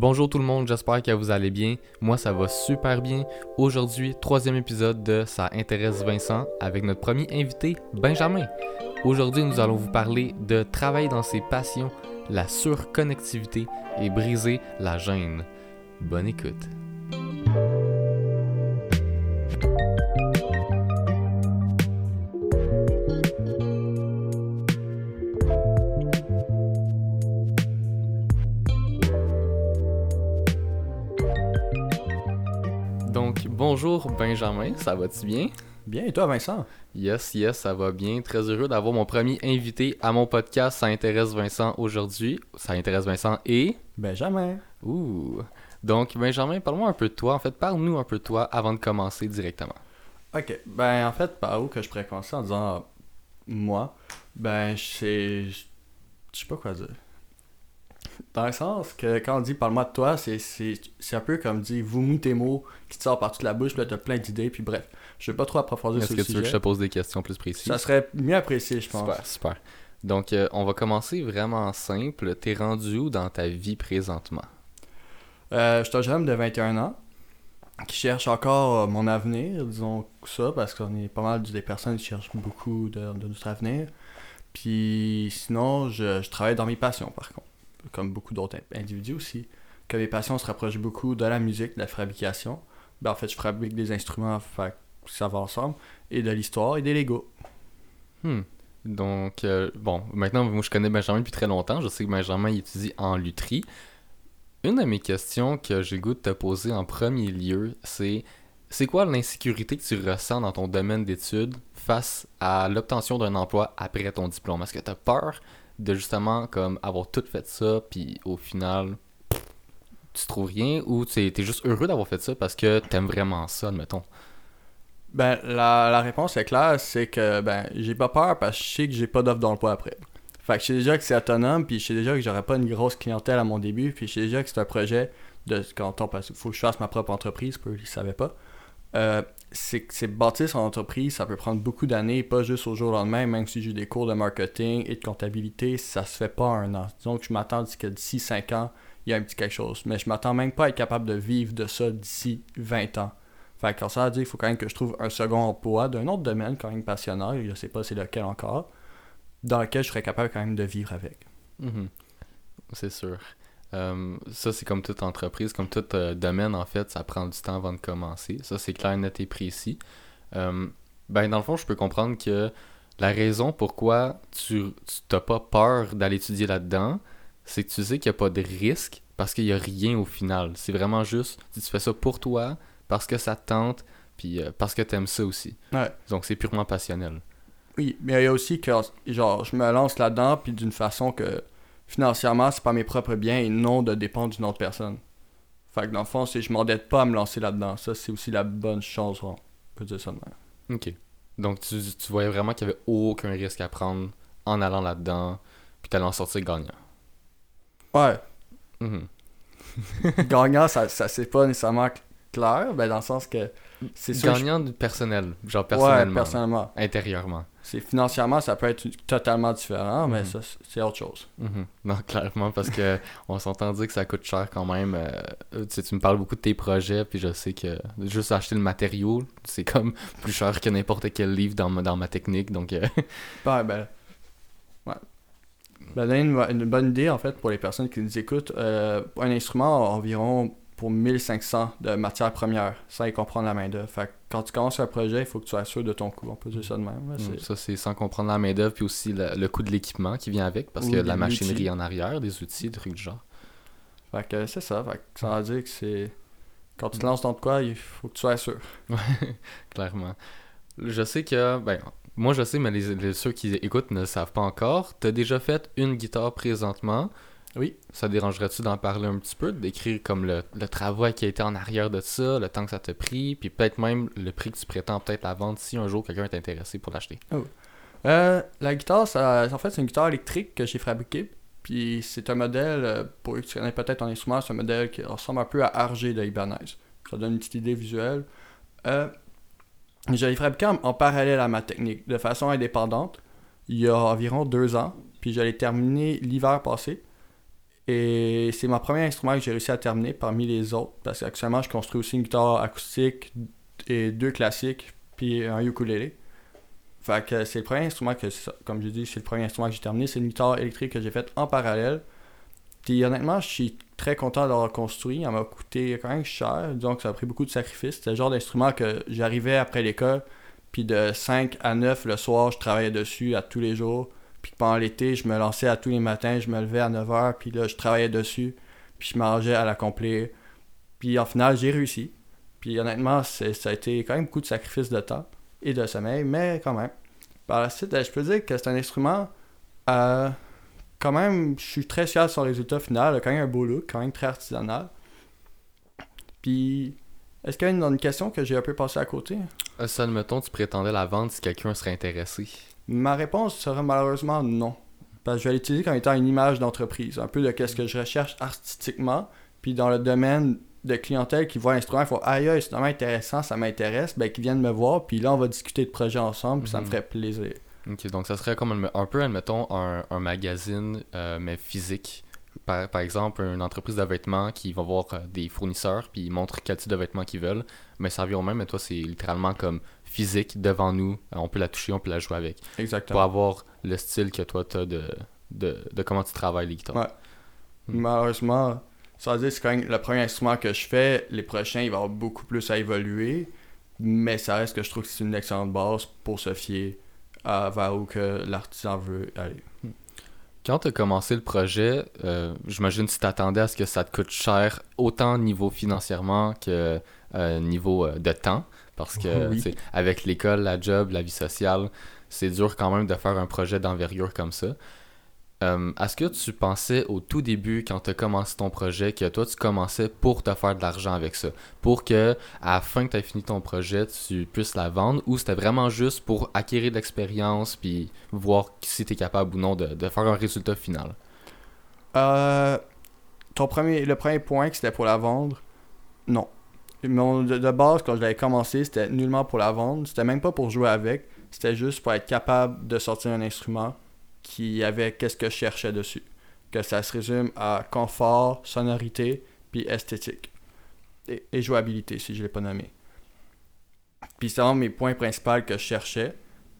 Bonjour tout le monde, j'espère que vous allez bien. Moi, ça va super bien. Aujourd'hui, troisième épisode de Ça intéresse Vincent avec notre premier invité, Benjamin. Aujourd'hui, nous allons vous parler de travailler dans ses passions, la surconnectivité et briser la gêne. Bonne écoute. Bonjour Benjamin, ça va-tu bien? Bien, et toi, Vincent? Yes, yes, ça va bien. Très heureux d'avoir mon premier invité à mon podcast. Ça intéresse Vincent aujourd'hui. Ça intéresse Vincent et? Benjamin. Ouh. Donc, Benjamin, parle-moi un peu de toi. En fait, parle-nous un peu de toi avant de commencer directement. Ok, ben en fait, par où que je pourrais commencer en disant euh, moi, ben c'est. Je sais pas quoi dire. Dans le sens que quand on dit parle-moi de toi, c'est un peu comme dire vous mou tes mots qui te sortent par toute la bouche, puis là t'as plein d'idées, puis bref. Je vais pas trop approfondir Est-ce sur que le tu veux que je te sujet. pose des questions plus précises? Ça serait mieux apprécié, je pense. Super, super. Donc, euh, on va commencer vraiment simple. T'es rendu où dans ta vie présentement? Euh, je suis un jeune homme de 21 ans qui cherche encore euh, mon avenir, disons ça, parce qu'on est pas mal des personnes qui cherchent beaucoup de, de notre avenir. Puis sinon, je, je travaille dans mes passions, par contre, comme beaucoup d'autres in- individus aussi. Que mes passions se rapprochent beaucoup de la musique, de la fabrication. Ben, en fait, je fabrique des instruments, fait ça va ensemble, et de l'histoire et des Legos. Hmm. Donc, euh, bon, maintenant, moi, je connais Benjamin depuis très longtemps. Je sais que Benjamin étudie en lutherie. Une de mes questions que j'ai goût de te poser en premier lieu, c'est c'est quoi l'insécurité que tu ressens dans ton domaine d'études face à l'obtention d'un emploi après ton diplôme? Est-ce que tu as peur de justement comme avoir tout fait ça, puis au final, tu trouves rien, ou tu es juste heureux d'avoir fait ça parce que t'aimes vraiment ça, admettons? Ben, la, la réponse est claire, c'est que ben j'ai pas peur parce que je sais que j'ai pas d'offre d'emploi après. Fait que je sais déjà que c'est autonome, puis je sais déjà que j'aurai pas une grosse clientèle à mon début, puis je sais déjà que c'est un projet de quand on parce qu'il faut que je fasse ma propre entreprise, pour eux ils savaient pas. Euh, c'est que bâtir son entreprise, ça peut prendre beaucoup d'années, pas juste au jour au lendemain, même si j'ai des cours de marketing et de comptabilité, ça se fait pas un an. Que je m'attends que d'ici 5 ans, il y a un petit quelque chose. Mais je m'attends même pas à être capable de vivre de ça d'ici 20 ans. Fait que ça veut dire qu'il faut quand même que je trouve un second emploi d'un autre domaine quand même passionnant, je sais pas c'est lequel encore, dans lequel je serais capable quand même de vivre avec. Mhm. C'est sûr. Euh, ça, c'est comme toute entreprise, comme tout euh, domaine, en fait, ça prend du temps avant de commencer. Ça, c'est clair, net et précis. Euh, ben, dans le fond, je peux comprendre que la raison pourquoi tu n'as pas peur d'aller étudier là-dedans, c'est que tu sais qu'il n'y a pas de risque parce qu'il n'y a rien au final. C'est vraiment juste, tu fais ça pour toi, parce que ça te tente, puis parce que tu aimes ça aussi. Ouais. Donc, c'est purement passionnel. Oui, mais il y a aussi que genre je me lance là-dedans puis d'une façon que financièrement c'est pas mes propres biens et non de dépendre d'une autre personne. Fait que dans le fond, c'est je m'endette pas à me lancer là-dedans. Ça c'est aussi la bonne chose, on peut dire ça de même. Ok. Donc, tu, tu voyais vraiment qu'il n'y avait aucun risque à prendre en allant là-dedans, puis t'allais en sortir gagnant. Ouais, Mhm. gagnant ça, ça c'est pas nécessairement cl- clair, ben dans le sens que c'est sûr que je- Gagnant du personnel, genre Ouais, personnellement, intérieurement. C'est financièrement ça peut être totalement différent, mais Mhm. ça c'est- autre chose. Mhm. Non, clairement, parce que on s'entend dire que ça coûte cher quand même. euh, tu, sais, tu me parles beaucoup de tes projets, puis je sais que juste acheter le matériau, c'est comme plus cher que n'importe quel livre dans ma, dans ma technique. Donc, euh, Ouais, ben. Ouais. Ben, une, une bonne idée, en fait, pour les personnes qui nous écoutent. euh, un instrument a environ pour 1500 de matières premières, sans y comprendre la main-d'œuvre. Fait que quand tu commences un projet, il faut que tu sois sûr de ton coût. On peut dire ça de même. c'est- ça, c'est sans comprendre la main-d'œuvre, puis aussi le, le coût de l'équipement qui vient avec, parce qu'il y a de la machinerie outils. en arrière, des outils, des trucs du genre. Fait que c'est ça. Fait que ça veut dire que c'est. Quand tu te lances dans de quoi, il faut que tu sois sûr. Clairement. Je sais que, ben, moi je sais, mais les, les- ceux qui écoutent ne le savent pas encore. T'as déjà fait une guitare présentement. Oui. Ça dérangerait-tu d'en parler un petit peu, d'écrire comme le, le travail qui a été en arrière de ça, le temps que ça t'a pris, puis peut-être même le prix que tu prétends peut-être la vendre si un jour quelqu'un est intéressé pour l'acheter? Euh, la guitare, ça, en fait, c'est une guitare électrique que j'ai fabriquée. Puis c'est un modèle, euh, pour eux qui connaissent peut-être ton instrument, c'est un modèle qui ressemble un peu à RG de Ibanez. Ça donne une petite idée visuelle. Euh, je l'ai fabriqué en, en parallèle à ma technique, de façon indépendante, il y a environ deux ans. Puis je l'ai terminé l'hiver passé. Et c'est mon premier instrument que j'ai réussi à terminer parmi les autres. Parce qu'actuellement, je construis aussi une guitare acoustique et deux classiques, puis un ukulélé. Fait que c'est le premier instrument que, comme dis, c'est le premier instrument que j'ai terminé. C'est une guitare électrique que j'ai faite en parallèle. Puis honnêtement, je suis très content d'avoir construit. Elle m'a coûté quand même cher. Donc ça a pris beaucoup de sacrifices. C'était le genre d'instrument que j'arrivais après l'école. Puis de 5 à 9 le soir, je travaillais dessus à tous les jours. Puis pendant l'été, je me lançais à tous les matins. Je me levais à 9h. Puis là, je travaillais dessus. Puis je mangeais à l'accomplir. Puis en final, j'ai réussi. Puis honnêtement, ça a été quand même beaucoup de sacrifices de temps et de sommeil. Mais quand même. Par la suite, je peux dire que c'est un instrument. Euh, quand même, je suis très fier de son résultat final. Quand même un beau look, quand même très artisanal. Puis, est-ce qu'il y a une, question que j'ai un peu passé à côté? Euh, Ça, admettons, tu prétendais la vendre si quelqu'un serait intéressé Ma réponse serait malheureusement non. Parce que je vais l'utiliser comme étant une image d'entreprise, un peu de ce que je recherche artistiquement. Puis dans le domaine de clientèle qui voit l'instrument, il faut aïe, aïe c'est vraiment intéressant, ça m'intéresse, ben qu'ils viennent me voir, puis là on va discuter de projet ensemble, puis ça me mhm. ferait plaisir. Ok, donc ça serait comme un, peu, admettons, un, un magazine, euh, mais physique. Par, par, exemple, une entreprise de vêtements qui va voir euh, des fournisseurs, puis ils montrent quel type de vêtements qu'ils veulent, mais ça revient au même, mais toi, c'est littéralement comme physique devant nous. On peut la toucher, on peut la jouer avec. Exactement. Pour avoir le style que toi, tu as de, de, de, comment tu travailles les guitares. Ouais. Hmm. Malheureusement, ça veut dire que c'est quand même le premier instrument que je fais. Les prochains, il va y avoir beaucoup plus à évoluer, mais ça reste que je trouve que c'est une excellente base pour se fier vers où que l'artisan veut aller. Quand tu as commencé le projet, euh, j'imagine que tu t'attendais à ce que ça te coûte cher, autant niveau financièrement que euh, niveau euh, de temps. Parce que avec l'école, la job, la vie sociale, c'est dur quand même de faire un projet d'envergure comme ça. Euh, est-ce que tu pensais au tout début, quand tu as commencé ton projet, que toi, tu commençais pour te faire de l'argent avec ça? Pour que, à la fin que tu as fini ton projet, tu puisses la vendre? Ou c'était vraiment juste pour acquérir de l'expérience puis voir si tu es capable ou non de, faire un résultat final? Euh, ton premier, le premier point, que c'était pour la vendre, non. De, de, base, quand je l'avais commencé, c'était nullement pour la vendre. C'était même pas pour jouer avec. C'était juste pour être capable de sortir un instrument qui avait qu'est-ce que je cherchais dessus. Que ça se résume à confort, sonorité, puis esthétique. Et, jouabilité, si je l'ai pas nommé. Puis c'est vraiment mes points principaux que je cherchais.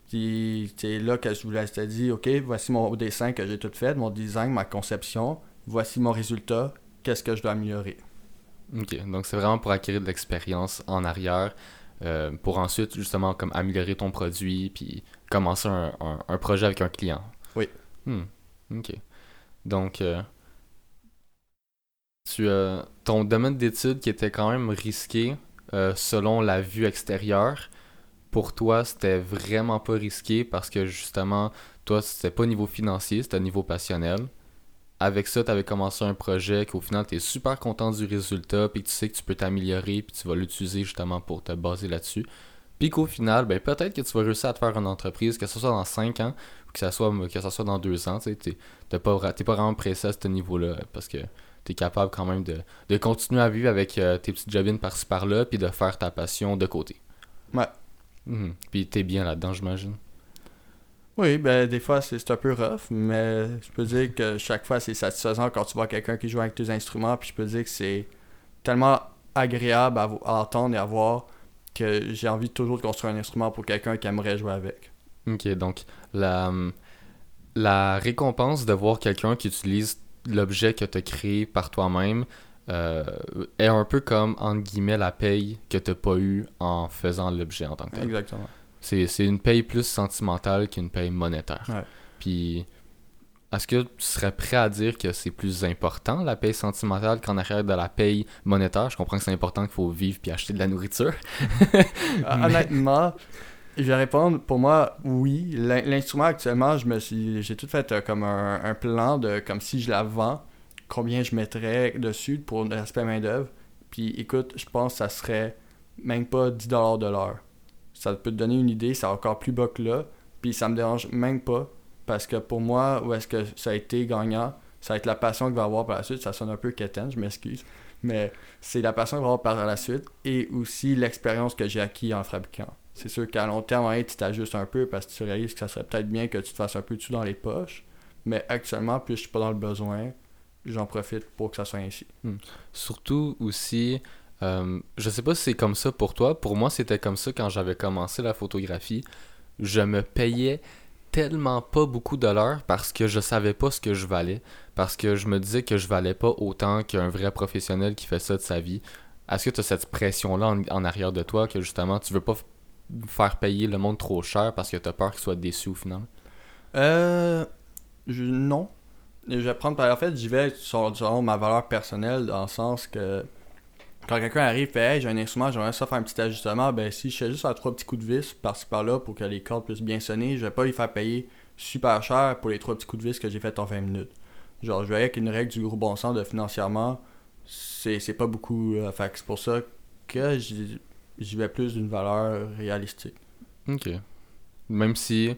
Puis c'est là que je voulais te dire, ok, voici mon dessin que j'ai tout fait, mon design, ma conception, voici mon résultat, qu'est-ce que je dois améliorer? Ok, donc c'est vraiment pour acquérir de l'expérience en arrière, euh, pour ensuite justement comme améliorer ton produit, puis commencer un projet avec un client. Oui. Hmm. Ok. Donc, euh, tu as ton domaine d'études qui était quand même risqué euh, selon la vue extérieure. Pour toi, c'était vraiment pas risqué parce que justement, toi, c'était pas niveau financier, c'était niveau passionnel. Avec ça, tu avais commencé un projet qu'au final, tu es super content du résultat, puis tu sais que tu peux t'améliorer, puis tu vas l'utiliser justement pour te baser là-dessus. Puis qu'au final, ben, peut-être que tu vas réussir à te faire une entreprise, que ce soit dans 5 ans, que ça soit, que ça soit dans deux ans, tu n'es pas, pas vraiment pressé à ce niveau-là parce que tu es capable quand même de, continuer à vivre avec euh, tes petites jobines par-ci par-là puis de faire ta passion de côté. Ouais. Mhm. Puis tu es bien là-dedans, j'imagine. Oui, ben des fois c'est un peu rough, mais je peux dire que chaque fois c'est satisfaisant quand tu vois quelqu'un qui joue avec tes instruments, puis je peux dire que c'est tellement agréable à, à, entendre et à voir que j'ai envie toujours de construire un instrument pour quelqu'un qui aimerait jouer avec. Ok, donc la, la récompense de voir quelqu'un qui utilise l'objet que tu as créé par toi-même euh, est un peu comme, entre guillemets, la paye que tu n'as pas eu en faisant l'objet en tant que tel. Exactement. C'est une paye plus sentimentale qu'une paye monétaire. Puis, est-ce que tu serais prêt à dire que c'est plus important la paye sentimentale qu'en arrière de la paye monétaire? Je comprends que c'est important qu'il faut vivre puis acheter de la nourriture. Honnêtement, je vais répondre, pour moi, oui. L'instrument actuellement, je me suis, j'ai tout fait euh, comme un, plan de comme si je la vends, combien je mettrais dessus pour l'aspect main-d'œuvre. Puis écoute, je pense que ça serait même pas 10$ de l'heure. Ça peut te donner une idée, c'est encore plus bas que là. Puis ça me dérange même pas parce que pour moi, où est-ce que ça a été gagnant, ça va être la passion qu'il va avoir par la suite. Ça sonne un peu quétaine, je m'excuse. Mais c'est la passion qu'il va avoir par la suite et aussi l'expérience que j'ai acquis en fabriquant. C'est sûr qu'à long terme, tu t'ajustes un peu parce que tu réalises que ça serait peut-être bien que tu te fasses un peu tout dans les poches. Mais actuellement, puis je suis pas dans le besoin, j'en profite pour que ça soit ainsi. Surtout aussi, euh, je sais pas si c'est comme ça pour toi. Pour moi, c'était comme ça quand j'avais commencé la photographie. Je me payais tellement pas beaucoup de l'heure parce que je savais pas ce que je valais. Parce que je me disais que je valais pas autant qu'un vrai professionnel qui fait ça de sa vie. Est-ce que tu as cette pression-là en, arrière de toi que justement tu veux pas faire payer le monde trop cher parce que tu as peur qu'il soit déçu au final? Euh. non. Je vais prendre par en fait, j'y vais sur, selon ma valeur personnelle, dans le sens que quand quelqu'un arrive et fait Hey, j'ai un instrument, j'aimerais ça faire un petit ajustement, ben si je fais juste faire trois petits coups de vis par-ci par-là pour que les cordes puissent bien sonner, je vais pas lui faire payer super cher pour les trois petits coups de vis que j'ai fait en 20 minutes. Genre, je voyais qu'une règle du gros bon sens de financièrement, c'est pas beaucoup. euh, fait c'est pour ça que j'y vais plus d'une valeur réalistique. Ok. Même si.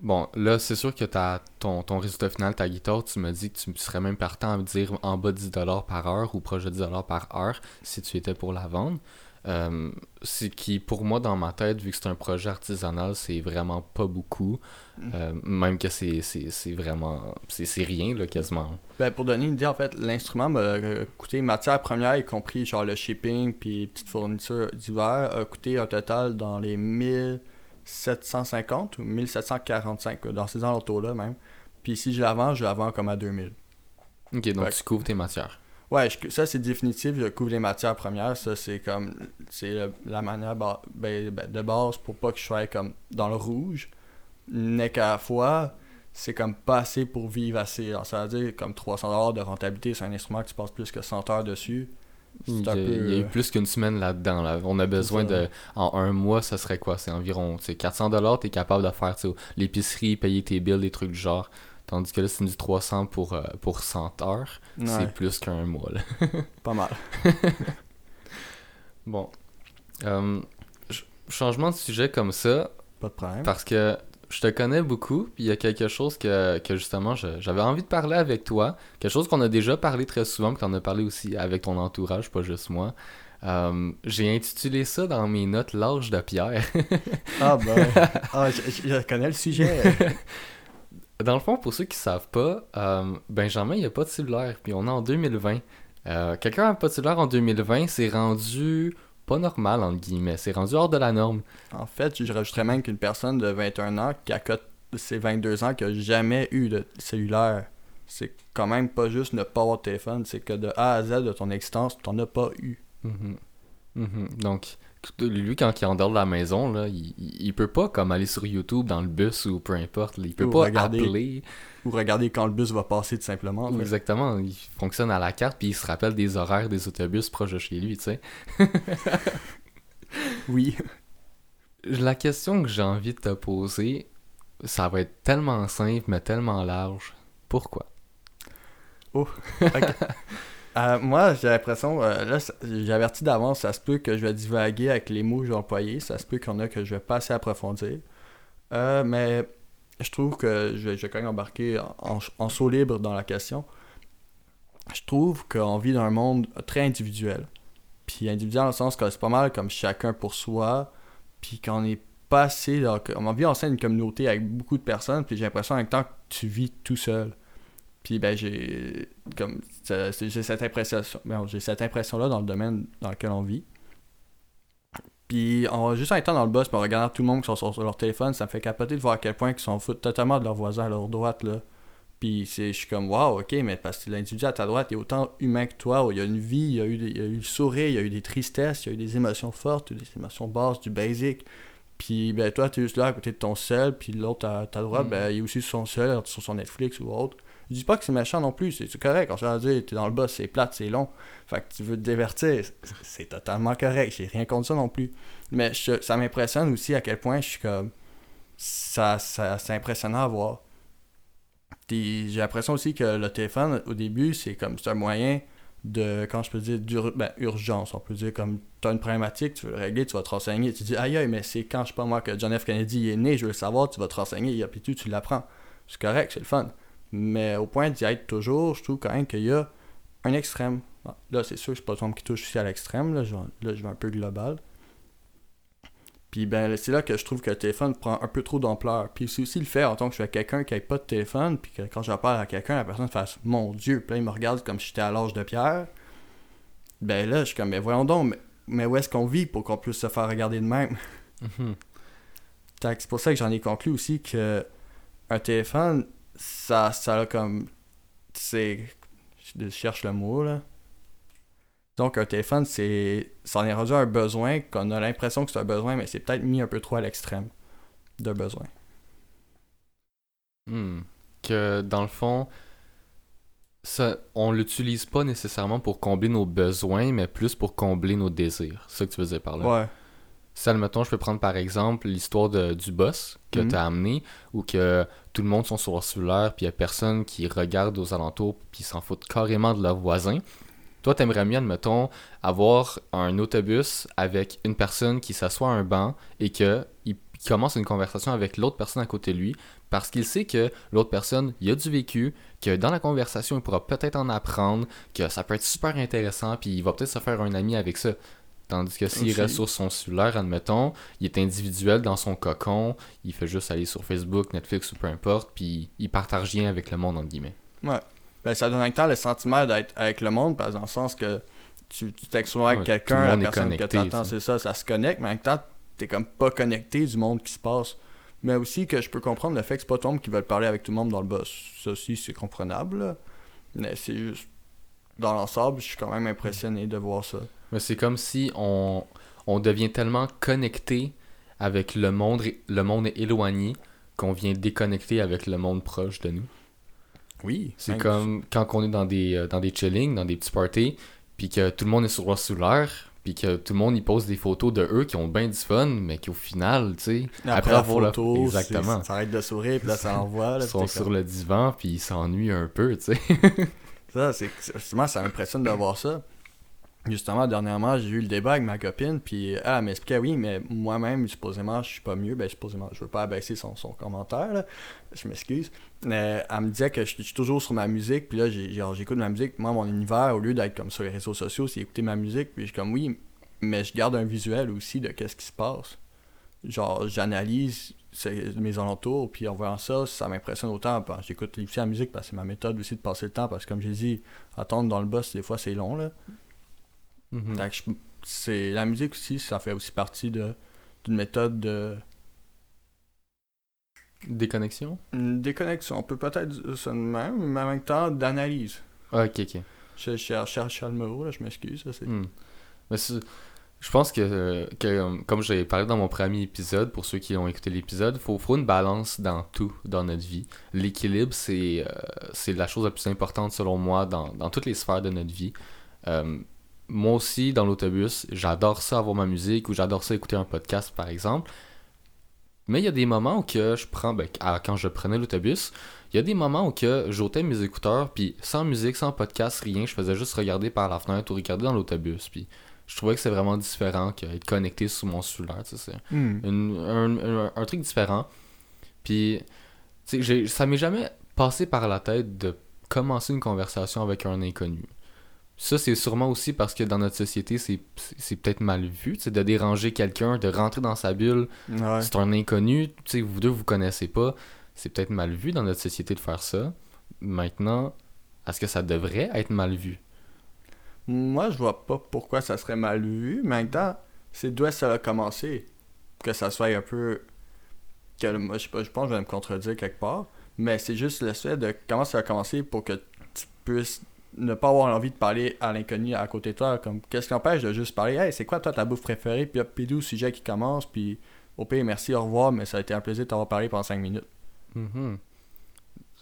Bon, là, c'est sûr que t'as ton, ton résultat final, ta guitare, tu me dis que tu serais même partant à me dire en bas de 10$ par heure ou proche de 10$ par heure si tu étais pour la vendre. Euh, c'est qui, pour moi, dans ma tête, vu que c'est un projet artisanal, c'est vraiment pas beaucoup. Euh, même que c'est vraiment. C'est rien, là, quasiment. Ben, pour donner une idée, en fait, l'instrument m'a euh, coûté matière première, y compris genre le shipping puis petite fourniture d'hiver, a coûté un total dans les 1750 ou 1745, euh, dans ces alentours-là même. Puis si je la vends, je la vends comme à 2000. Ok, donc tu couvres tes matières. Ouais, je- ça c'est définitif, je couvre les matières premières, ça c'est comme, c'est la manière ba- ben, ben, de base pour pas que je sois comme dans le rouge, n'est qu'à la fois, c'est comme pas assez pour vivre assez. Alors, ça veut dire comme 300$ de rentabilité sur un instrument que tu passes plus que 100 heures dessus. Il y, a, peu. il y a eu euh, plus qu'une semaine là-dedans. Là. On a besoin de. En un mois, ça serait quoi? C'est environ tu sais, 400$. T'es capable de faire l'épicerie, payer tes bills, des trucs du genre. Tandis que là, c'est du 300 pour, euh, pour 100 heures. ouais, C'est plus qu'un mois. Là. pas mal. Bon. Euh, ch- changement de sujet comme ça, Pas de problème. parce que je te connais beaucoup, puis il y a quelque chose que, que justement j'avais envie de parler avec toi. Quelque chose qu'on a déjà parlé très souvent, puis qu'on a parlé aussi avec ton entourage, pas juste moi. Euh, J'ai intitulé ça dans mes notes L'âge de pierre. Ah ben, ah, je, je- je connais le sujet. Dans le fond, pour ceux qui savent pas, euh, Benjamin, il n'y a pas de cellulaire, puis on est en 2020. Euh, Quelqu'un n'a pas de cellulaire en 2020, c'est rendu pas normal, entre guillemets. C'est rendu hors de la norme. En fait, je rajouterais même qu'une personne de 21 ans qui a cote ses 22 ans qui a jamais eu de cellulaire, c'est quand même pas juste ne pas avoir de téléphone, c'est que de A à Z de ton existence, tu n'en as pas eu. Mhm. Mhm. Donc, lui, quand il est en dehors de la maison, là, il, il peut pas comme aller sur YouTube dans le bus ou peu importe. là. il peut Ou pas regarder. appeler. Ou regarder quand le bus va passer tout simplement. Ou exactement, il fonctionne à la carte puis il se rappelle des horaires des autobus proches de chez lui, tu sais. Oui. La question que j'ai envie de te poser, ça va être tellement simple mais tellement large. Pourquoi? Euh, moi, j'ai l'impression, euh, là, j'ai averti d'avance, ça se peut que je vais divaguer avec les mots que je vais employer, ça se peut qu'il y en a que je vais pas assez approfondir. Euh, mais je trouve que je vais, je quand même embarquer en, en saut libre dans la question. Je trouve qu'on vit dans un monde très individuel. Puis individuel dans le sens que c'est pas mal comme chacun pour soi, puis qu'on est pas assez. dans- On vit en sein d'une communauté avec beaucoup de personnes, puis j'ai l'impression en même temps que tu vis tout seul. Puis ben j'ai comme j'ai cette impression bon, j'ai cette impression là dans le domaine dans lequel on vit. Puis en juste en étant dans le bus, puis en regardant tout le monde qui sont sur, sur leur téléphone, ça me fait capoter de voir à quel point ils s'en foutent totalement de leurs voisins à leur droite là. Puis c'est je suis comme waouh, OK, mais parce que l'individu à ta droite est autant humain que toi, où il y a une vie, il y a eu des- il y a eu le sourire, il y a eu des tristesses, il y a eu des émotions fortes, des émotions basses, du basic. Puis ben toi tu es juste là à côté de ton seul, puis l'autre à ta droite, Mm. ben il est aussi sur son seul, sur son Netflix ou autre. Je dis pas que c'est méchant non plus, c'est correct? On se dire, t'es dans le bus, c'est plate, c'est long. Fait que tu veux te divertir, c'est- totalement correct. J'ai rien contre ça non plus. Mais je- ça m'impressionne aussi à quel point je suis comme. Ça, c'est impressionnant à voir. J'ai l'impression aussi que le téléphone, au début, c'est comme. C'est un moyen de. Quand je peux dire. d'ur- ben, urgence. On peut dire comme. T'as une problématique, tu veux le régler, tu vas te renseigner. Tu dis, aïe aïe, mais c'est quand, je sais pas moi, que John F. Kennedy est né, je veux le savoir, tu vas te renseigner, et puis tu, tu l'apprends. C'est correct, c'est le fun. Mais au point d'y être toujours, je trouve quand même qu'il y a un extrême. Bon, Là, c'est sûr que c'est pas monde qui touche aussi à l'extrême. Là, je, vais- là, je vais un peu global. Puis ben, c'est là que je trouve que le téléphone prend un peu trop d'ampleur. Puis c'est aussi le fait en tant que je suis quelqu'un qui n'a pas de téléphone, puis que quand j'en parle à quelqu'un, la personne fasse Mon Dieu, puis là, il me regarde comme si j'étais à l'âge de pierre. Ben là, je suis comme, mais voyons donc, mais, mais où est-ce qu'on vit pour qu'on puisse se faire regarder de même? Mhm. C'est pour ça que j'en ai conclu aussi que un téléphone, ça, ça a comme. C'est. Je cherche le mot là. Donc un téléphone, c'est. Ça en est rendu un besoin qu'on a l'impression que c'est un besoin, mais c'est peut-être mis un peu trop à l'extrême de besoin. Hmm. Que dans le fond, ça, on l'utilise pas nécessairement pour combler nos besoins, mais plus pour combler nos désirs. C'est ça que tu faisais par là? Ouais. Ça, admettons, je peux prendre par exemple l'histoire de- du boss que Mhm. tu as amené, où que tout le monde sont sur leur cellulaire, puis il y a personne qui regarde aux alentours, puis s'en foutent carrément de leurs voisins. Toi, t'aimerais mieux, admettons, avoir un autobus avec une personne qui s'assoit à un banc et que il il commence une conversation avec l'autre personne à côté de lui parce qu'il sait que l'autre personne, il a du vécu, que dans la conversation, il pourra peut-être en apprendre, que ça peut être super intéressant, puis il va peut-être se faire un ami avec ça. Tandis que s'il Aussi. reste sur son cellulaire, admettons, il est individuel dans son cocon, il fait juste aller sur Facebook, Netflix ou peu importe, puis il partage rien avec le monde, entre guillemets. Ben, ça donne en même temps le sentiment d'être avec le monde, parce dans le sens que tu tu textes souvent avec Ouais, quelqu'un, la personne que t'attends, ça. c'est ça, ça se connecte, mais en même temps, t'es comme pas connecté du monde qui se passe. Mais aussi que je peux comprendre le fait que c'est pas tout le monde qui veut parler avec tout le monde dans le boss. Ça aussi, c'est comprenable, là. Mais c'est juste. Dans l'ensemble, je suis quand même impressionné de voir ça. Mais c'est comme si on, on devient tellement connecté avec le monde, le monde éloigné qu'on vient déconnecter avec le monde proche de nous. Oui. C'est comme quand on est dans des, euh, dans des chillings, dans des petits parties, puis que tout le monde est sur leur cellulaire, puis que tout le monde y pose des photos de eux qui ont bien du fun, mais qui au final, tu sais, Après, avoir la- photo, Exactement. c'est- ça arrête de sourire, puis là, ça envoie. Là, ils sont sur comme- le divan, puis ils s'ennuient un peu, tu sais. Ça, c'est justement, ça m'impressionne de voir ça. Justement, dernièrement, j'ai eu le débat avec ma copine, puis elle, m'expliquait, oui, mais moi-même, supposément, je suis pas mieux. Ben, supposément, je veux pas abaisser son, son commentaire, là. Je m'excuse. Mais elle me disait que je, suis toujours sur ma musique, puis là, j'écoute ma musique. Moi, mon univers, au lieu d'être comme sur les réseaux sociaux, c'est écouter ma musique, puis je suis comme, oui, mais je garde un visuel aussi de qu'est-ce qui se passe. Genre, j'analyse mes alentours, puis en voyant ça, ça m'impressionne autant. J'écoute aussi la musique parce que c'est ma méthode aussi de passer le temps, parce que comme j'ai dit, attendre dans le boss, des fois, c'est long, là. Je- c'est la musique aussi, ça fait aussi partie de d'une méthode de Déconnexion? déconnexion. On peut peut-être dire ça de même, mais en même temps d'analyse. Ah, ok, ok. Je cherche le mot, là, je m'excuse. c'est- Hmm. Mais c'est- je pense que, que, euh, comme j'ai parlé dans mon premier épisode, pour ceux qui ont écouté l'épisode, il faut, une balance dans tout dans notre vie. L'équilibre, c'est euh, la chose la plus importante selon moi dans, dans toutes les sphères de notre vie. Euh, moi aussi, dans l'autobus, j'adore ça avoir ma musique ou j'adore ça écouter un podcast, par exemple. Mais il y a des moments où que je prends, ben, quand je prenais l'autobus, il y a des moments où que j'ôtais mes écouteurs, puis sans musique, sans podcast, rien, je faisais juste regarder par la fenêtre ou regarder dans l'autobus, puis je trouvais que c'est vraiment différent qu'être connecté sur mon cellulaire, tu sais, c'est Hmm. un, un- un truc différent. Puis, tu sais, j'ai- ça m'est jamais passé par la tête de commencer une conversation avec un inconnu. Ça, c'est sûrement aussi parce que dans notre société, c'est peut-être mal vu, tu sais, de déranger quelqu'un, de rentrer dans sa bulle, Ouais. c'est un inconnu, tu sais, vous deux, vous connaissez pas. C'est peut-être mal vu dans notre société de faire ça. Maintenant, est-ce que ça devrait être mal vu? Moi, je vois pas pourquoi ça serait mal vu, mais c'est d'où ça a commencé? Que ça soit un peu. Que, moi, je sais pas, je pense que je vais me contredire quelque part, mais c'est juste le fait de comment ça a commencé pour que tu puisses ne pas avoir envie de parler à l'inconnu à côté de toi. Comme, qu'est-ce qui empêche de juste parler, hey, c'est quoi toi ta bouffe préférée, puis hop, pidou, sujet qui commence, puis au pire, merci, au revoir, mais ça a été un plaisir de t'avoir parlé pendant 5 minutes. Mhm.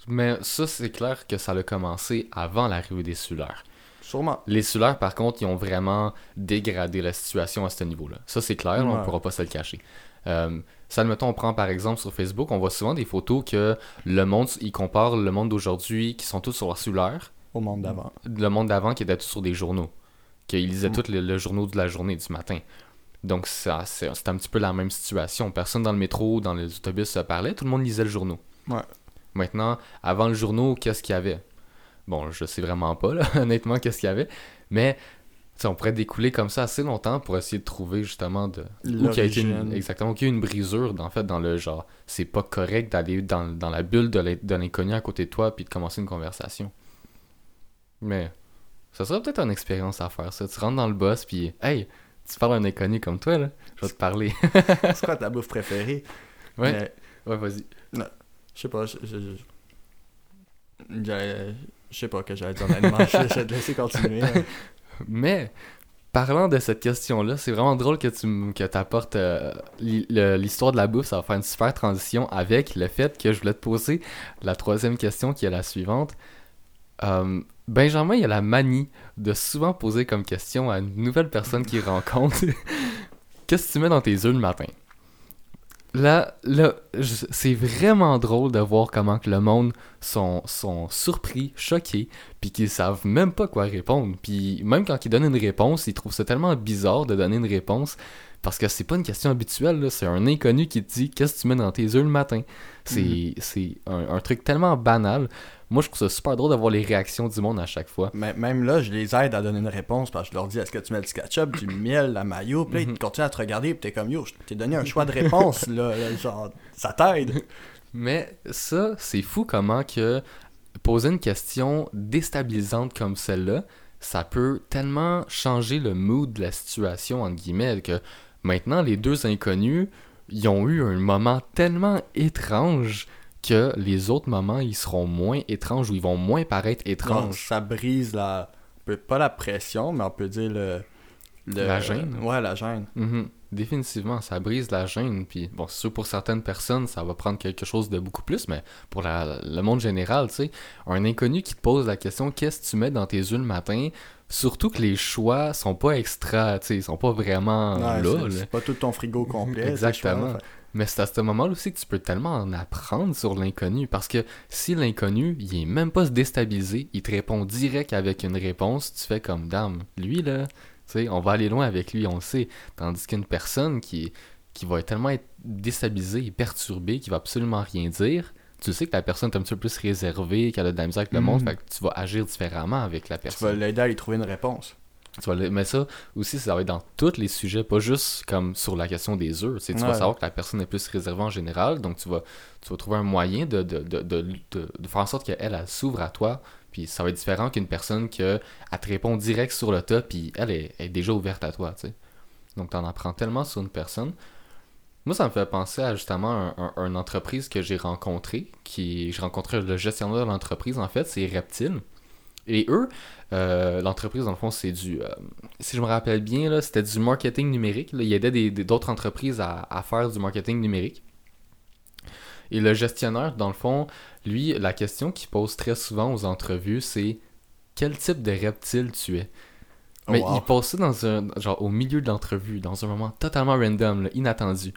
Mais ça, c'est clair que ça a commencé avant l'arrivée des cellulaires. Sûrement. Les cellulaires, par contre, ils ont vraiment dégradé la situation à ce niveau-là. Ça, c'est clair, on ne pourra pas se le cacher. Euh, ça, admettons, on prend par exemple sur Facebook, on voit souvent des photos que le monde, ils comparent le monde d'aujourd'hui qui sont tous sur leur cellulaire, Au monde d'avant. le monde d'avant qui était tous sur des journaux. Qu'ils lisaient Mm. tous le, le journaux de la journée, du matin. Donc, ça, c'est c'est un petit peu la même situation. Personne dans le métro, dans les autobus se parlait, tout le monde lisait le journaux. Ouais. Maintenant, avant le journaux, qu'est-ce qu'il y avait? Bon, je sais vraiment pas, là, honnêtement, qu'est-ce qu'il y avait. Mais on pourrait découler comme ça assez longtemps pour essayer de trouver justement de où qu'il y a été une, exactement qu'il y a une brisure en fait dans le genre. C'est pas correct d'aller dans, dans la bulle de l'in- de l'inconnu à côté de toi puis de commencer une conversation. Mais ça serait peut-être une expérience à faire ça. Tu rentres dans le boss puis hey tu parles à un inconnu comme toi là. Je vais te parler. C'est quoi ta bouffe préférée? ouais. Mais, ouais vas-y. Je sais pas, je... je, je- j'allais- je sais pas que j'allais dire honnêtement, je je vais te laisser continuer. hein. Mais parlant de cette question-là, c'est vraiment drôle que tu que apportes l'histoire de la bouffe. Ça va faire une super transition avec le fait que je voulais te poser la troisième question qui est la suivante. Euh, Benjamin, il a la manie de souvent poser comme question à une nouvelle personne qu'il rencontre Qu'est-ce que tu mets dans tes œufs le matin? Là, là c'est vraiment drôle de voir comment que le monde sont, sont surpris, choqués, puis qu'ils savent même pas quoi répondre. Puis même quand ils donnent une réponse, ils trouvent ça tellement bizarre de donner une réponse parce que c'est pas une question habituelle, c'est un inconnu qui te dit qu'est-ce que tu mets dans tes œufs le matin? C'est c'est un, un truc tellement banal. Moi, je trouve ça super drôle de voir les réactions du monde à chaque fois. Mais même là, je les aide à donner une réponse parce que je leur dis est-ce que tu mets du ketchup, du miel, la mayo, puis là, ils Mhm. continuent à te regarder, puis t'es comme yo, je t'ai donné un choix de réponse, là, là, genre, ça t'aide. Mais ça, c'est fou comment que poser une question déstabilisante comme celle-là, ça peut tellement changer le mood de la situation, entre guillemets, que maintenant, les deux inconnus, ils ont eu un moment tellement étrange que les autres moments, ils seront moins étranges ou ils vont moins paraître étranges. ça brise la. peut- Pas la pression, mais on peut dire le. le- La gêne. Ouais, la gêne. Mhm. Définitivement, ça brise la gêne. Puis, bon, c'est sûr, pour certaines personnes, ça va prendre quelque chose de beaucoup plus, mais pour la- le monde général, tu sais, un inconnu qui te pose la question qu'est-ce que tu mets dans tes œufs le matin? Surtout que les choix sont pas extra, tu sais, ils sont pas vraiment Ouais, là. c'est- pas tout ton frigo complet. Exactement. fait- Mais c'est à ce moment-là aussi que tu peux tellement en apprendre sur l'inconnu. Parce que si l'inconnu, il est même pas déstabilisé, il te répond direct avec une réponse, tu fais comme dame. Lui, là, tu sais, on va aller loin avec lui, on le sait. Tandis qu'une personne qui, qui va tellement être déstabilisée et perturbée, qui va absolument rien dire, tu sais que la personne est un petit peu plus réservée, qu'elle a de la misère avec le monde, Mhm. fait que tu vas agir différemment avec la Tu vas personne. l'aider à y trouver une réponse. Tu vas Mais ça aussi, ça va être dans tous les sujets, pas juste comme sur la question des œufs. C'est- Tu vas savoir que la personne est plus réservée en général, donc tu vas, tu vas trouver un moyen de, de, de, de, de- de faire en sorte qu'elle, elle, s'ouvre à toi. Puis ça va être différent qu'une personne elle te répond direct sur le tas, puis elle est, est déjà ouverte à toi. tu sais. Donc tu en apprends tellement sur une personne. Moi, ça me fait penser à justement un, un- une entreprise que j'ai rencontrée, qui j'ai rencontré le gestionnaire de l'entreprise, en fait, c'est Reptile. Et eux, euh, l'entreprise, dans le fond, c'est du. euh, si je me rappelle bien, là, c'était du marketing numérique. là. Il aidait des- des- d'autres entreprises à, à faire du marketing numérique. Et le gestionnaire, dans le fond, lui, la question qu'il pose très souvent aux entrevues, c'est quel type de reptile tu es Oh, Mais wow. il pose ça dans un, genre, au milieu de l'entrevue, dans un moment totalement random, là, inattendu.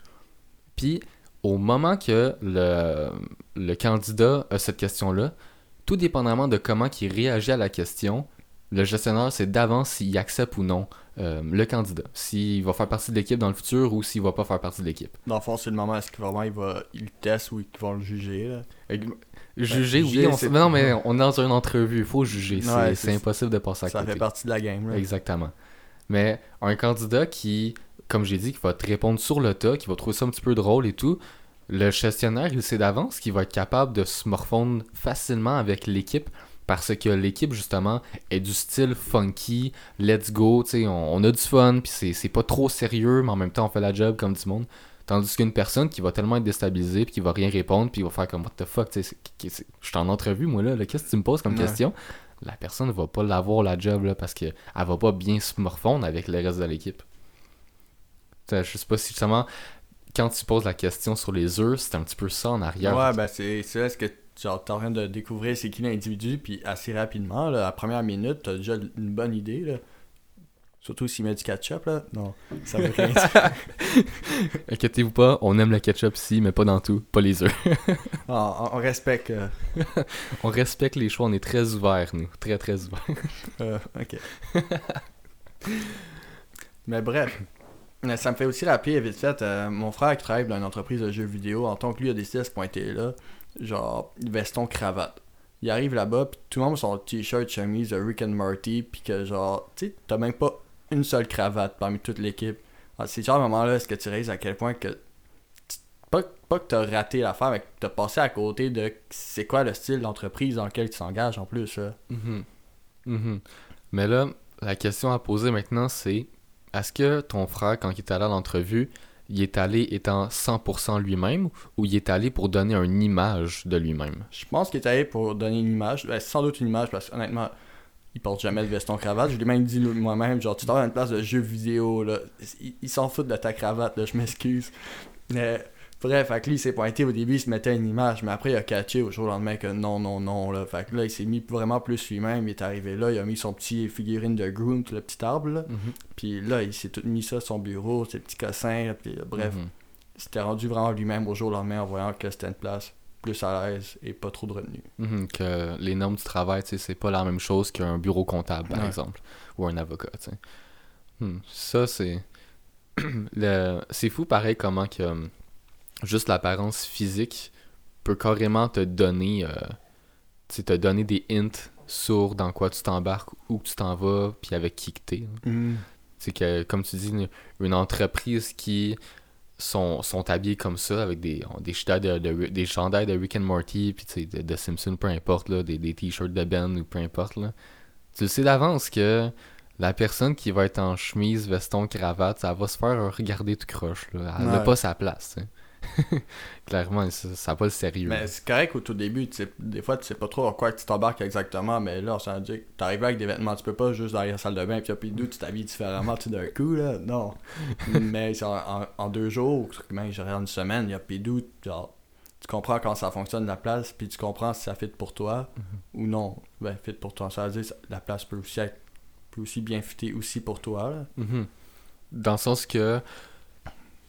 Puis, au moment que le, le candidat a cette question-là, tout dépendamment de comment il réagit à la question, le gestionnaire sait d'avance s'il accepte ou non euh, le candidat. S'il va faire partie de l'équipe dans le futur ou s'il va pas faire partie de l'équipe. Dans le fond, c'est le moment est-ce que vraiment il va il le teste ou ils vont le juger. Là? Juger, oui, juger, on, mais non, mais on est dans une entrevue, il faut juger. C'est Ouais, c'est c'est- impossible de passer à Ça côté. fait partie de la game. Là. Exactement. Mais un candidat qui, comme j'ai dit, qui va te répondre sur le tas, qui va trouver ça un petit peu drôle et tout, le gestionnaire, il sait d'avance qu'il va être capable de se morfondre facilement avec l'équipe parce que l'équipe, justement, est du style funky, let's go, tu sais, on, on a du fun, puis c'est- c'est pas trop sérieux, mais en même temps, on fait la job comme du monde. Tandis qu'une personne qui va tellement être déstabilisée, puis qui va rien répondre, puis qui va faire comme what the fuck, je suis en entrevue, moi là, là, qu'est-ce que tu me poses comme Ouais. question? La personne va pas l'avoir la job là, parce qu'elle va pas bien se morfondre avec le reste de l'équipe. Je sais pas si justement, quand tu poses la question sur les œufs, c'est un petit peu ça en arrière. Ouais, ben c'est là ce que genre t'es en train de découvrir c'est qui l'individu, puis assez rapidement, là, à la première minute, t'as déjà une bonne idée. Là. Surtout s'il met du ketchup, là. Non, ça veut rien dire. Inquiétez-vous pas, on aime le ketchup ici, mais pas dans tout, pas les œufs. on, on- on respecte. euh, on respecte les choix, on est très ouverts, nous. Très, très ouverts. euh, ok. Mais bref. Ça me fait aussi rappeler, vite fait, euh, mon frère qui travaille dans une entreprise de jeux vidéo, en tant que lui a décidé de se pointer là, genre veston cravate. Il arrive là-bas, puis tout le monde a son t-shirt, chemise de Rick and Morty, puis que genre, tu sais, t'as même pas une seule cravate parmi toute l'équipe. Ah, C'est genre à moment-là, est-ce que tu réalises à quel point que. Pas, pas que t'as raté l'affaire, mais que t'as passé à côté de c'est quoi le style d'entreprise dans lequel tu t'engages en plus. là. Mhm. Mhm. Mais là, la question à poser maintenant, c'est est-ce que ton frère, quand il est allé à l'entrevue, il est allé étant 100% lui-même ou il est allé pour donner une image de lui-même? Je pense qu'il est allé pour donner une image. Ben, sans doute une image parce qu'honnêtement, il porte jamais de veston cravate. Je l'ai même dit moi-même, genre tu travailles à une place de jeu vidéo là. Il, s'en fout de ta cravate là, je m'excuse. Mais bref, fait que lui il s'est pointé au début, il se mettait une image, mais après il a catché au jour au lendemain que non, non, non là. Fait que là il s'est mis vraiment plus lui-même, il est arrivé là, il a mis son petit figurine de Groot, le petit arbre là. Puis là il s'est tout mis ça son bureau, ses petits cossins, puis euh, bref. Mhm. Il s'était rendu vraiment lui-même au jour au lendemain en voyant que c'était une place plus à l'aise et pas trop de retenue. Mhm, que les normes du travail, tu sais, c'est pas la même chose qu'un bureau comptable, par Ouais. exemple, ou un avocat, tu sais. Hmm, Ça, c'est... le... C'est fou, pareil, comment que juste l'apparence physique peut carrément te donner, euh, te donner des hints sur dans quoi tu t'embarques, où tu t'en vas, puis avec qui que t'es. hein. C'est que, comme tu dis, une, une entreprise qui sont, sont habillés comme ça, avec des, des, de, de- des chandails de Rick and Morty, puis de, de Simpson, peu importe, là, des, des t-shirts de Ben ou peu importe. Là. Tu le sais d'avance que la personne qui va être en chemise, veston, cravate, ça va se faire regarder tout croche. Là. Elle n'a Ouais. pas sa place. sais. Clairement, ça n'a pas le sérieux. Mais c'est correct au tout début, des fois tu sais pas trop en quoi tu t'embarques exactement, mais là on s'en dit que t'arrives avec des vêtements, tu peux pas juste dans la salle de bain, puis puis d'où tu t'habilles différemment d'un coup là, non. mais en, en- deux jours, même j'aurais en une semaine, il y a Pidou, genre tu comprends quand ça fonctionne la place, puis tu comprends si ça fit pour toi ou non. Ben fit pour toi, ça veut dire la place peut aussi être peut aussi bien fitter aussi pour toi là. Mhm. Dans le sens que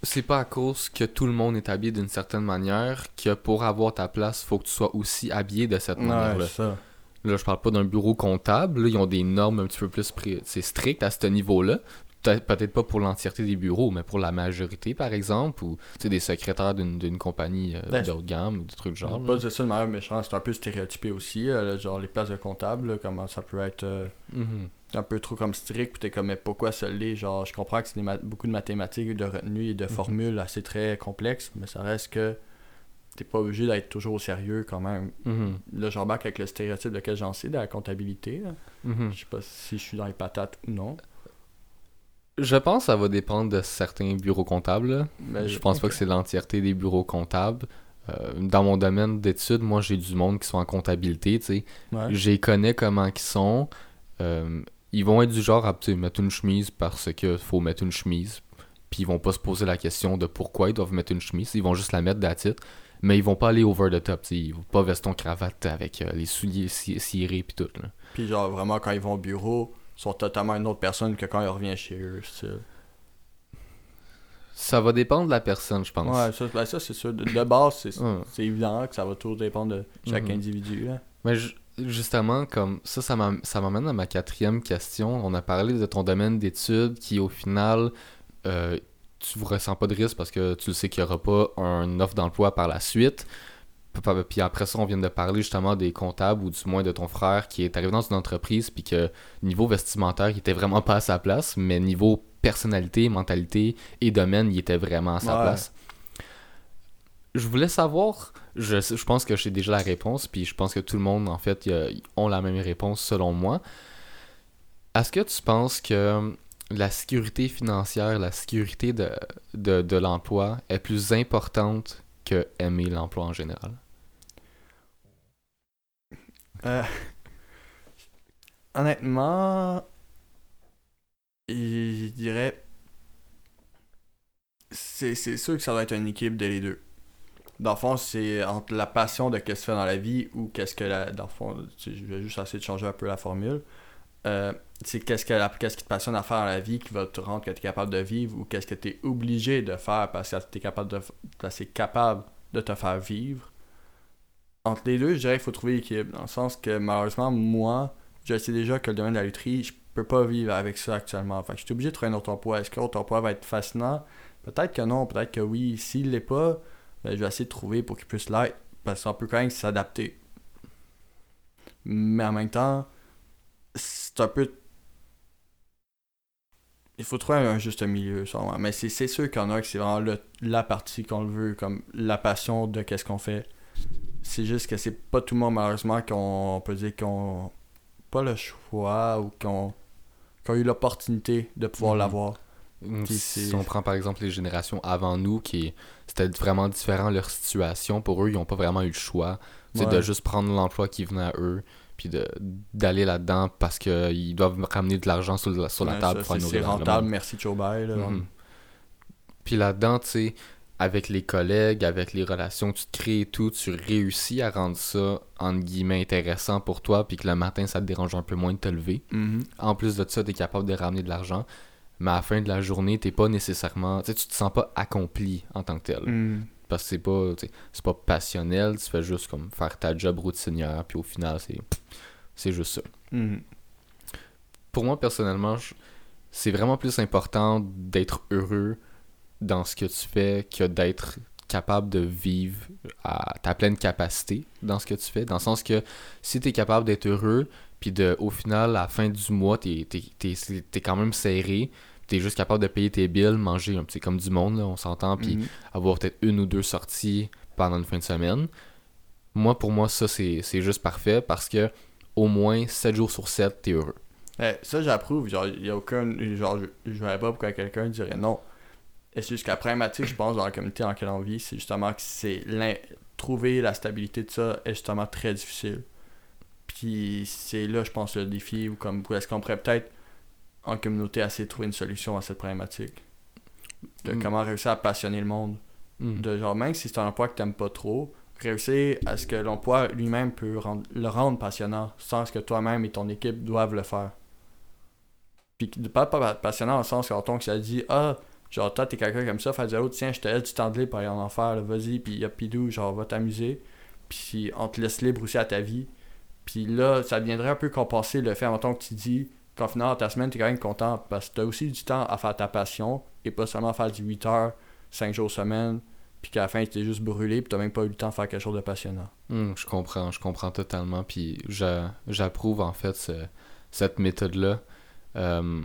c'est pas à cause que tout le monde est habillé d'une certaine manière que pour avoir ta place, faut que tu sois aussi habillé de cette manière-là. c'est ça. Là, je parle pas d'un bureau comptable. Là, ils ont des normes un petit peu plus pré- c'est strict à ce niveau-là. Peut-être peut-être pas pour l'entièreté des bureaux, mais pour la majorité, par exemple, ou des secrétaires d'une compagnie euh, Ben, gamme ou des trucs genre. Pas de ça le meilleur méchant, c'est un peu stéréotypé aussi, euh, genre les places de comptable, là, comment ça peut être euh, Mhm. Un peu trop comme strict, puis t'es comme, mais pourquoi ça l'est? Genre, je comprends que c'est beaucoup de mathématiques, de retenue et de formules assez très complexes, mais ça reste que t'es pas obligé d'être toujours au sérieux quand même. Mhm. Là, j'embarque avec le stéréotype de quel j'en sais, de la comptabilité. là. Mhm. Je sais pas si je suis dans les patates ou non. Je pense que ça va dépendre de certains bureaux comptables. Mais je pense pas que c'est l'entièreté des bureaux comptables. Euh, dans mon domaine d'études, moi j'ai du monde qui sont en comptabilité, tu sais. Ouais. Les connais comment ils sont. Euh, ils vont être du genre à mettre une chemise parce que faut mettre une chemise. Puis ils vont pas se poser la question de pourquoi ils doivent mettre une chemise. Ils vont juste la mettre d'attitude. Mais ils vont pas aller over the top. tu sais. Ils vont pas veston cravate avec euh, les souliers ci- cirés puis tout. Là. Puis genre, vraiment, quand ils vont au bureau, ils sont totalement une autre personne que quand ils reviennent chez eux, style. Ça va dépendre de la personne, je pense. Ouais, ça, ben ça c'est sûr. De, de base, c'est évident que ça va toujours dépendre de chaque Mhm. individu. Là. Mais ju- justement, comme ça, ça m'am- ça m'amène à ma quatrième question. On a parlé de ton domaine d'études qui, au final, euh, tu ne ressens pas de risque parce que tu sais qu'il n'y aura pas un offre d'emploi par la suite. Puis après ça, on vient de parler justement des comptables ou du moins de ton frère qui est arrivé dans une entreprise puis que niveau vestimentaire, il était vraiment pas à sa place, mais niveau personnalité, mentalité et domaine, il était vraiment à sa Ouais. place. Je voulais savoir, je, je pense que j'ai déjà la réponse, puis je pense que tout le monde, en fait, a- ont la même réponse selon moi. Est-ce que tu penses que la sécurité financière, la sécurité de, de, de l'emploi est plus importante que aimer l'emploi en général? Euh, honnêtement, je dirais. C'est sûr que ça doit être une équipe de les deux. Dans le fond, c'est entre la passion de qu'est-ce que tu fais dans la vie ou qu'est-ce que la. Dans le fond, je vais juste essayer de changer un peu la formule. Euh, c'est qu'est-ce que qu'est-ce qui te passionne à faire dans la vie qui va te rendre que tu capable de vivre ou qu'est-ce que tu es obligé de faire parce que tu es capable de, capable de te faire vivre. Entre les deux, je dirais qu'il faut trouver l'équilibre. Dans le sens que malheureusement, moi, je sais déjà que le domaine de la lutherie, je peux pas vivre avec ça actuellement. Fait que je suis obligé de trouver un autre emploi. Est-ce que l'autre emploi va être fascinant? Peut-être que non, peut-être que oui. S'il l'est pas, ben, je vais essayer de trouver pour qu'il puisse l'être. Parce qu'on peut quand même s'adapter. Mais en même temps, c'est un peu. il faut trouver un juste milieu, sûrement. Mais c'est sûr qu'il y en a que c'est vraiment le- la partie qu'on le veut, comme la passion de qu'est-ce qu'on fait. C'est juste que c'est pas tout le monde, malheureusement, qu'on on peut dire qu'on. pas le choix ou qu'on. qu'on a eu l'opportunité de pouvoir Mhm. l'avoir. Si on prend par exemple les générations avant nous, qui c'était vraiment différent leur situation, pour eux, ils n'ont pas vraiment eu le choix. C'est Ouais. de juste prendre l'emploi qui venait à eux, puis de d'aller là-dedans parce qu'ils doivent ramener de l'argent sur, la- sur la table ça, pour c'est- rentable, merci Joe Bye. Là, Mhm. Puis là-dedans, tu sais, avec les collègues, avec les relations que tu te crées et tout, tu réussis à rendre ça, entre guillemets, intéressant pour toi, puis que le matin, ça te dérange un peu moins de te lever. Mhm. En plus de ça, tu es capable de ramener de l'argent. Mais à la fin de la journée, t'es pas nécessairement. Tu te sens pas accompli en tant que tel. Mhm. Parce que c'est pas. C'est pas passionnel, tu fais juste comme faire ta job routinière, puis au final, c'est. C'est juste ça. Mhm. Pour moi, personnellement, c'est vraiment plus important d'être heureux dans ce que tu fais que d'être capable de vivre à ta pleine capacité dans ce que tu fais. Dans le sens que si tu es capable d'être heureux, puis de, au final, à la fin du mois, tu es, quand même serré, tu es juste capable de payer tes billes, manger un petit comme du monde, là, on s'entend, puis Mhm. avoir peut-être une ou deux sorties pendant une fin de semaine. Moi, pour moi, ça, c'est juste parfait parce que au moins 7 jours sur 7, tu es heureux. Eh, ça, j'approuve. Genre, il y a aucun. Genre, je, je verrais pas pourquoi quelqu'un dirait non. Et c'est juste la problématique, je pense, dans la communauté dans laquelle on vit, c'est justement que c'est trouver la stabilité de ça est justement très difficile. Puis c'est là, je pense, le défi, ou comme est-ce qu'on pourrait peut-être, en communauté, essayer de trouver une solution à cette problématique. De Mm. comment réussir à passionner le monde. Mm. De genre, même si c'est un emploi que t'aimes pas trop, réussir à ce que l'emploi lui-même peut rendre- le rendre passionnant, sans que toi-même et ton équipe doivent le faire. Puis de pas, pas passionnant dans le sens quand on ça dit Ah, genre toi t'es quelqu'un comme ça, fait dire l'autre, tiens, je te laisse du temps de libre pour aller en enfer, vas-y, puis y'a pidou, genre va t'amuser. Puis on te laisse libre aussi à ta vie. Puis là, ça viendrait un peu compenser le fait, en tant que tu dis qu'en final, ta semaine, t'es quand même content parce que t'as aussi du temps à faire ta passion et pas seulement faire du 8 heures, 5 jours semaine, puis qu'à la fin, t'es juste brûlé, puis t'as même pas eu le temps de faire quelque chose de passionnant. Hmm, je comprends, je comprends totalement. Puis j'a- j'approuve en fait ce- cette méthode-là. Euh,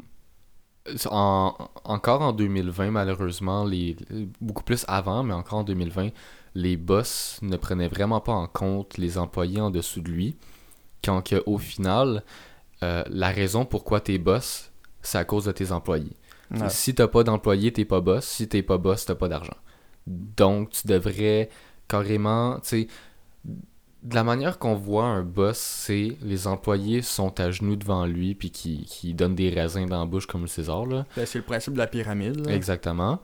en- encore en 2020, malheureusement, les, beaucoup plus avant, mais encore en 2020, les boss ne prenaient vraiment pas en compte les employés en dessous de lui. Quand que, au final, euh, la raison pourquoi t'es boss, c'est à cause de tes employés. Ouais. Si t'as pas d'employé, t'es pas boss. Si t'es pas boss, t'as pas d'argent. Donc, tu devrais carrément, tu sais, de la manière qu'on voit un boss, c'est les employés sont à genoux devant lui puis qui, qui donnent des raisins dans la bouche comme le César, là. Ben, c'est le principe de la pyramide. là. Exactement.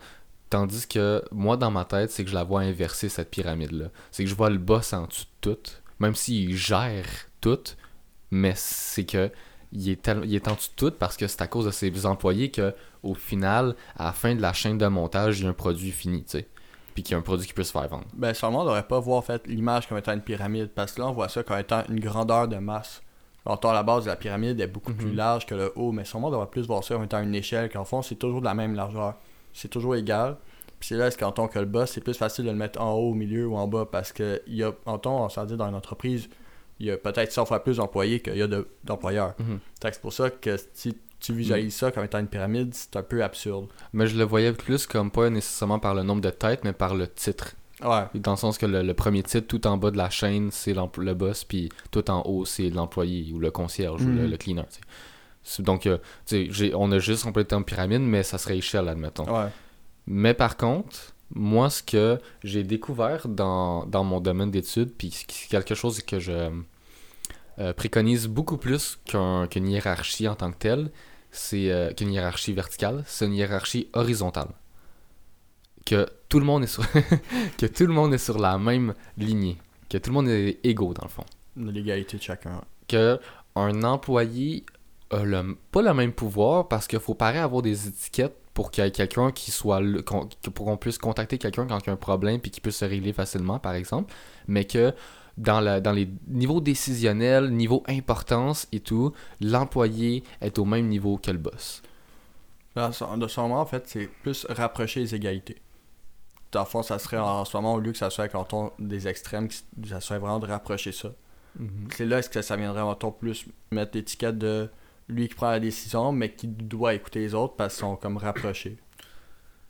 Tandis que moi, dans ma tête, c'est que je la vois inverser, cette pyramide-là. C'est que je vois le boss en dessous de tout, même s'il gère tout, mais c'est que il est, tel- il est en dessous de tout parce que c'est à cause de ses employés que, au final, à la fin de la chaîne de montage, il y a un produit fini, tu sais. Puis qu'il y a un produit qui peut se faire vendre. Ben, sûrement, on devrait pas voir fait, l'image comme étant une pyramide, parce que là, on voit ça comme étant une grandeur de masse. Longtemps, la base de la pyramide est beaucoup plus Mhm. large que le haut, mais sûrement, on devrait plus voir ça comme étant une échelle, qu'en fond, c'est toujours de la même largeur. C'est toujours égal. Puis c'est là, est-ce qu'en tant que le boss, c'est plus facile de le mettre en haut, au milieu ou en bas, parce que, il y a, en tant, on s'en dit, dans une entreprise, il y a peut-être 100 fois plus d'employés qu'il y a de- d'employeurs. Mhm. Fait que C'est pour ça que si tu visualises ça comme étant une pyramide, c'est un peu absurde. Mais je le voyais plus comme pas nécessairement par le nombre de têtes, mais par le titre. Ouais. Dans le sens que le, le premier titre, tout en bas de la chaîne, c'est le boss, puis tout en haut, c'est l'employé ou le concierge ou le, Mhm. le cleaner. Donc, euh, on a juste complété en pyramide, mais ça serait échelle, admettons. Ouais. Mais par contre, moi, ce que j'ai découvert dans, dans mon domaine d'études, puis c'est quelque chose que je euh, préconise beaucoup plus qu'un- qu'une hiérarchie en tant que telle, c'est euh, qu'une hiérarchie verticale, c'est une hiérarchie horizontale. Que tout le monde est sur que tout le monde est sur la même lignée, que tout le monde est égaux dans le fond L'égalité de chacun. que un employé a le, pas le même pouvoir parce qu'il faut pareil avoir des étiquettes pour qu'il y ait quelqu'un qui soit le- qu'on- pour qu'on puisse contacter quelqu'un quand il y a un problème puis qui puisse se régler facilement par exemple mais que dans, la, dans les niveaux décisionnels niveau importance et tout l'employé est au même niveau que le boss son, de son moment, en fait, c'est plus rapprocher les égalités. Dans le fond, ça serait en ce moment, au lieu que ça soit quand on des extrêmes, ça serait vraiment de rapprocher ça. C'est là est-ce que ça viendrait en plus mettre l'étiquette de lui qui prend la décision, mais qui doit écouter les autres parce qu'ils sont comme rapprochés?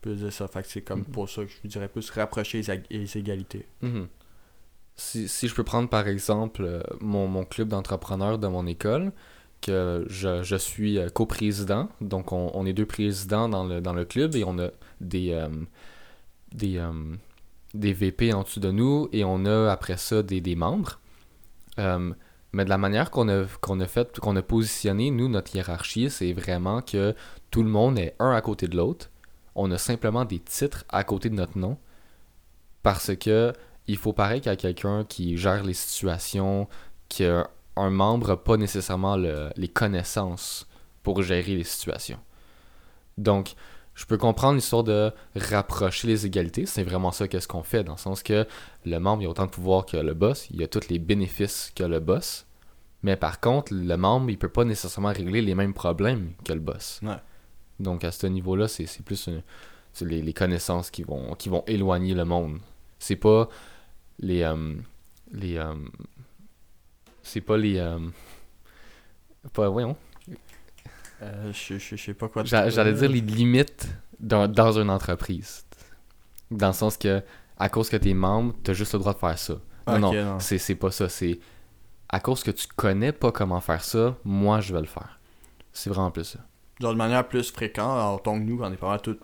Plus de ça. Fait que c'est comme Mhm. pour ça que je dirais plus rapprocher les, égalités. Mhm. Si, je peux prendre par exemple euh, mon, club d'entrepreneurs de mon école, que je, je suis euh, coprésident, donc on, est deux présidents dans le, club et on a des, euh, VP en dessous de nous et on a après ça des, membres. Mais de la manière qu'on a, qu'on a fait, qu'on a positionné, nous, notre hiérarchie, c'est vraiment que tout le monde est un à côté de l'autre. On a simplement des titres à côté de notre nom. Parce que il faut pareil qu'il y a quelqu'un qui gère les situations, qui a un membre n'a pas nécessairement le- les connaissances pour gérer les situations. Donc, je peux comprendre l'histoire de rapprocher les égalités. C'est vraiment ça qu'est-ce qu'on fait, dans le sens que le membre il a autant de pouvoir que le boss, il a tous les bénéfices que le boss. Mais par contre, le membre, il peut pas nécessairement régler les mêmes problèmes que le boss. Ouais. Donc à ce niveau-là, c'est c'est plus les connaissances qui vont, qui vont éloigner le monde. C'est pas les. euh, les euh, c'est pas les. euh, pas, voyons. Je, je, sais pas quoi. J'allais dire les limites dans, dans une entreprise. Dans le sens que, à cause que t'es membre, t'as juste le droit de faire ça. Non, non, non. c'est c'est pas ça. C'est à cause que tu connais pas comment faire ça, moi je vais le faire. C'est vraiment plus ça. Genre de manière plus fréquente, en tant que nous, quand on est pas mal tout.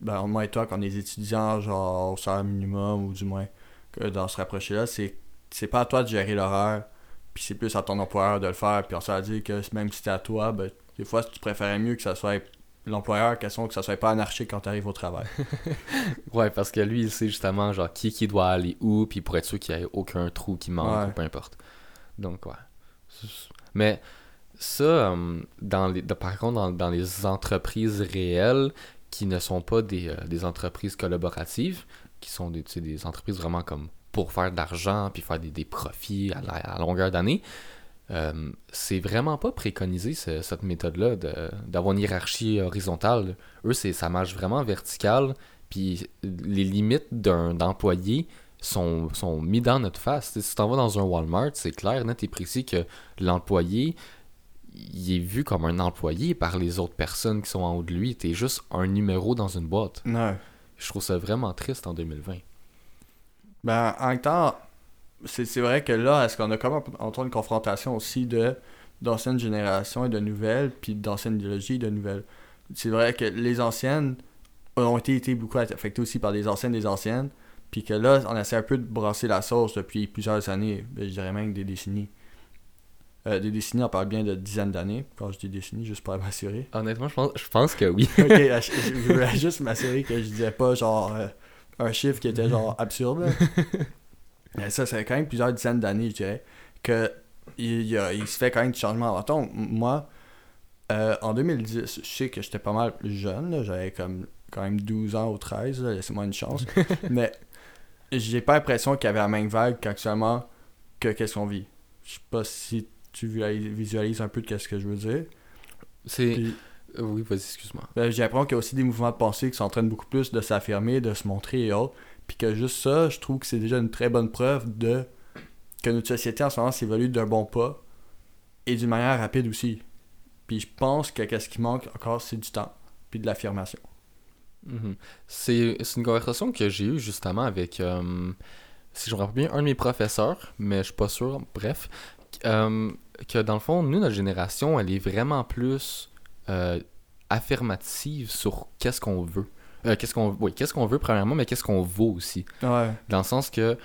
Ben, moi et toi, quand on est étudiants, genre au salaire minimum, ou du moins, que dans ce rapprocher-là, c'est c'est pas à toi de gérer l'horaire, puis c'est plus à ton employeur de le faire, puis on s'est dit que même si c'était à toi, ben, des fois, tu préférais mieux que ça soit l'employeur, question que ça soit pas anarchique quand tu arrives au travail. Ouais, parce que lui, il sait justement genre qui qui doit aller où, puis pour être sûr qu'il n'y ait aucun trou qui manque, Ouais. ou peu importe. Donc, ouais. Mais ça, euh, dans les, de- par contre, dans, dans les entreprises réelles qui ne sont pas des, euh, des entreprises collaboratives, qui sont des, entreprises vraiment comme pour faire de l'argent, puis faire des, profits à, longueur d'année, euh, c'est vraiment pas préconisé ce- cette méthode-là de- d'avoir une hiérarchie horizontale. Eux, c'est ça marche vraiment vertical, puis les limites d'un d'employé sont, sont mis dans notre face. Si tu vas dans un Walmart, c'est clair, net et précis que l'employé, il est vu comme un employé par les autres personnes qui sont en haut de lui. T'es juste un numéro dans une boîte. Non. Je trouve ça vraiment triste en 2020. Ben, en même temps, c'est vrai que là, est-ce qu'on a comme entendu une confrontation aussi de d'anciennes générations et de nouvelles, puis d'anciennes idéologies et de nouvelles. C'est vrai que les anciennes ont été, été beaucoup affectées aussi par des anciennes des anciennes, puis que là, on essaie un peu de brasser la sauce depuis plusieurs années, ben, je dirais même des décennies. Euh, des décennies, on parle bien de dizaines d'années, quand je dis décennies, juste pour m'assurer. Honnêtement, je pense, je pense que oui. ok, je, je voulais juste m'assurer que je disais pas genre euh, un chiffre qui était genre absurde. Mais ça, fait quand même plusieurs dizaines d'années, je dirais, que il, y a- il se fait quand même du changement. Attends, moi, euh, en 2010, je sais que j'étais pas mal jeune, j'avais comme quand même 12 ans ou 13, là, laissez-moi une chance. mais j'ai pas l'impression qu'il y avait la même vague qu'actuellement que qu'est-ce qu'on vit. Je sais pas si tu visualises un peu de qu'est-ce que je veux dire. C'est. Puis- euh, Oui, vas-y, excuse-moi. ben, l'impression qu'il y a aussi des mouvements de pensée qui de beaucoup plus de s'affirmer, de se montrer et autres. Puis que juste ça, je trouve que c'est déjà une très bonne preuve de que notre société en ce moment s'évolue d'un bon pas et d'une manière rapide aussi. Puis je pense que qu'est-ce qui manque encore, c'est du temps. Puis de l'affirmation. C'est c'est une conversation que j'ai eue justement avec, euh, si je me rappelle bien, un de mes professeurs, mais je suis pas sûr, bref, euh, que dans le fond, nous, notre génération, elle est vraiment plus euh, affirmative sur qu'est-ce qu'on veut. Euh, qu'est-ce qu'on oui, qu'est-ce qu'on veut premièrement, mais qu'est-ce qu'on vaut aussi. Ouais. Dans le sens que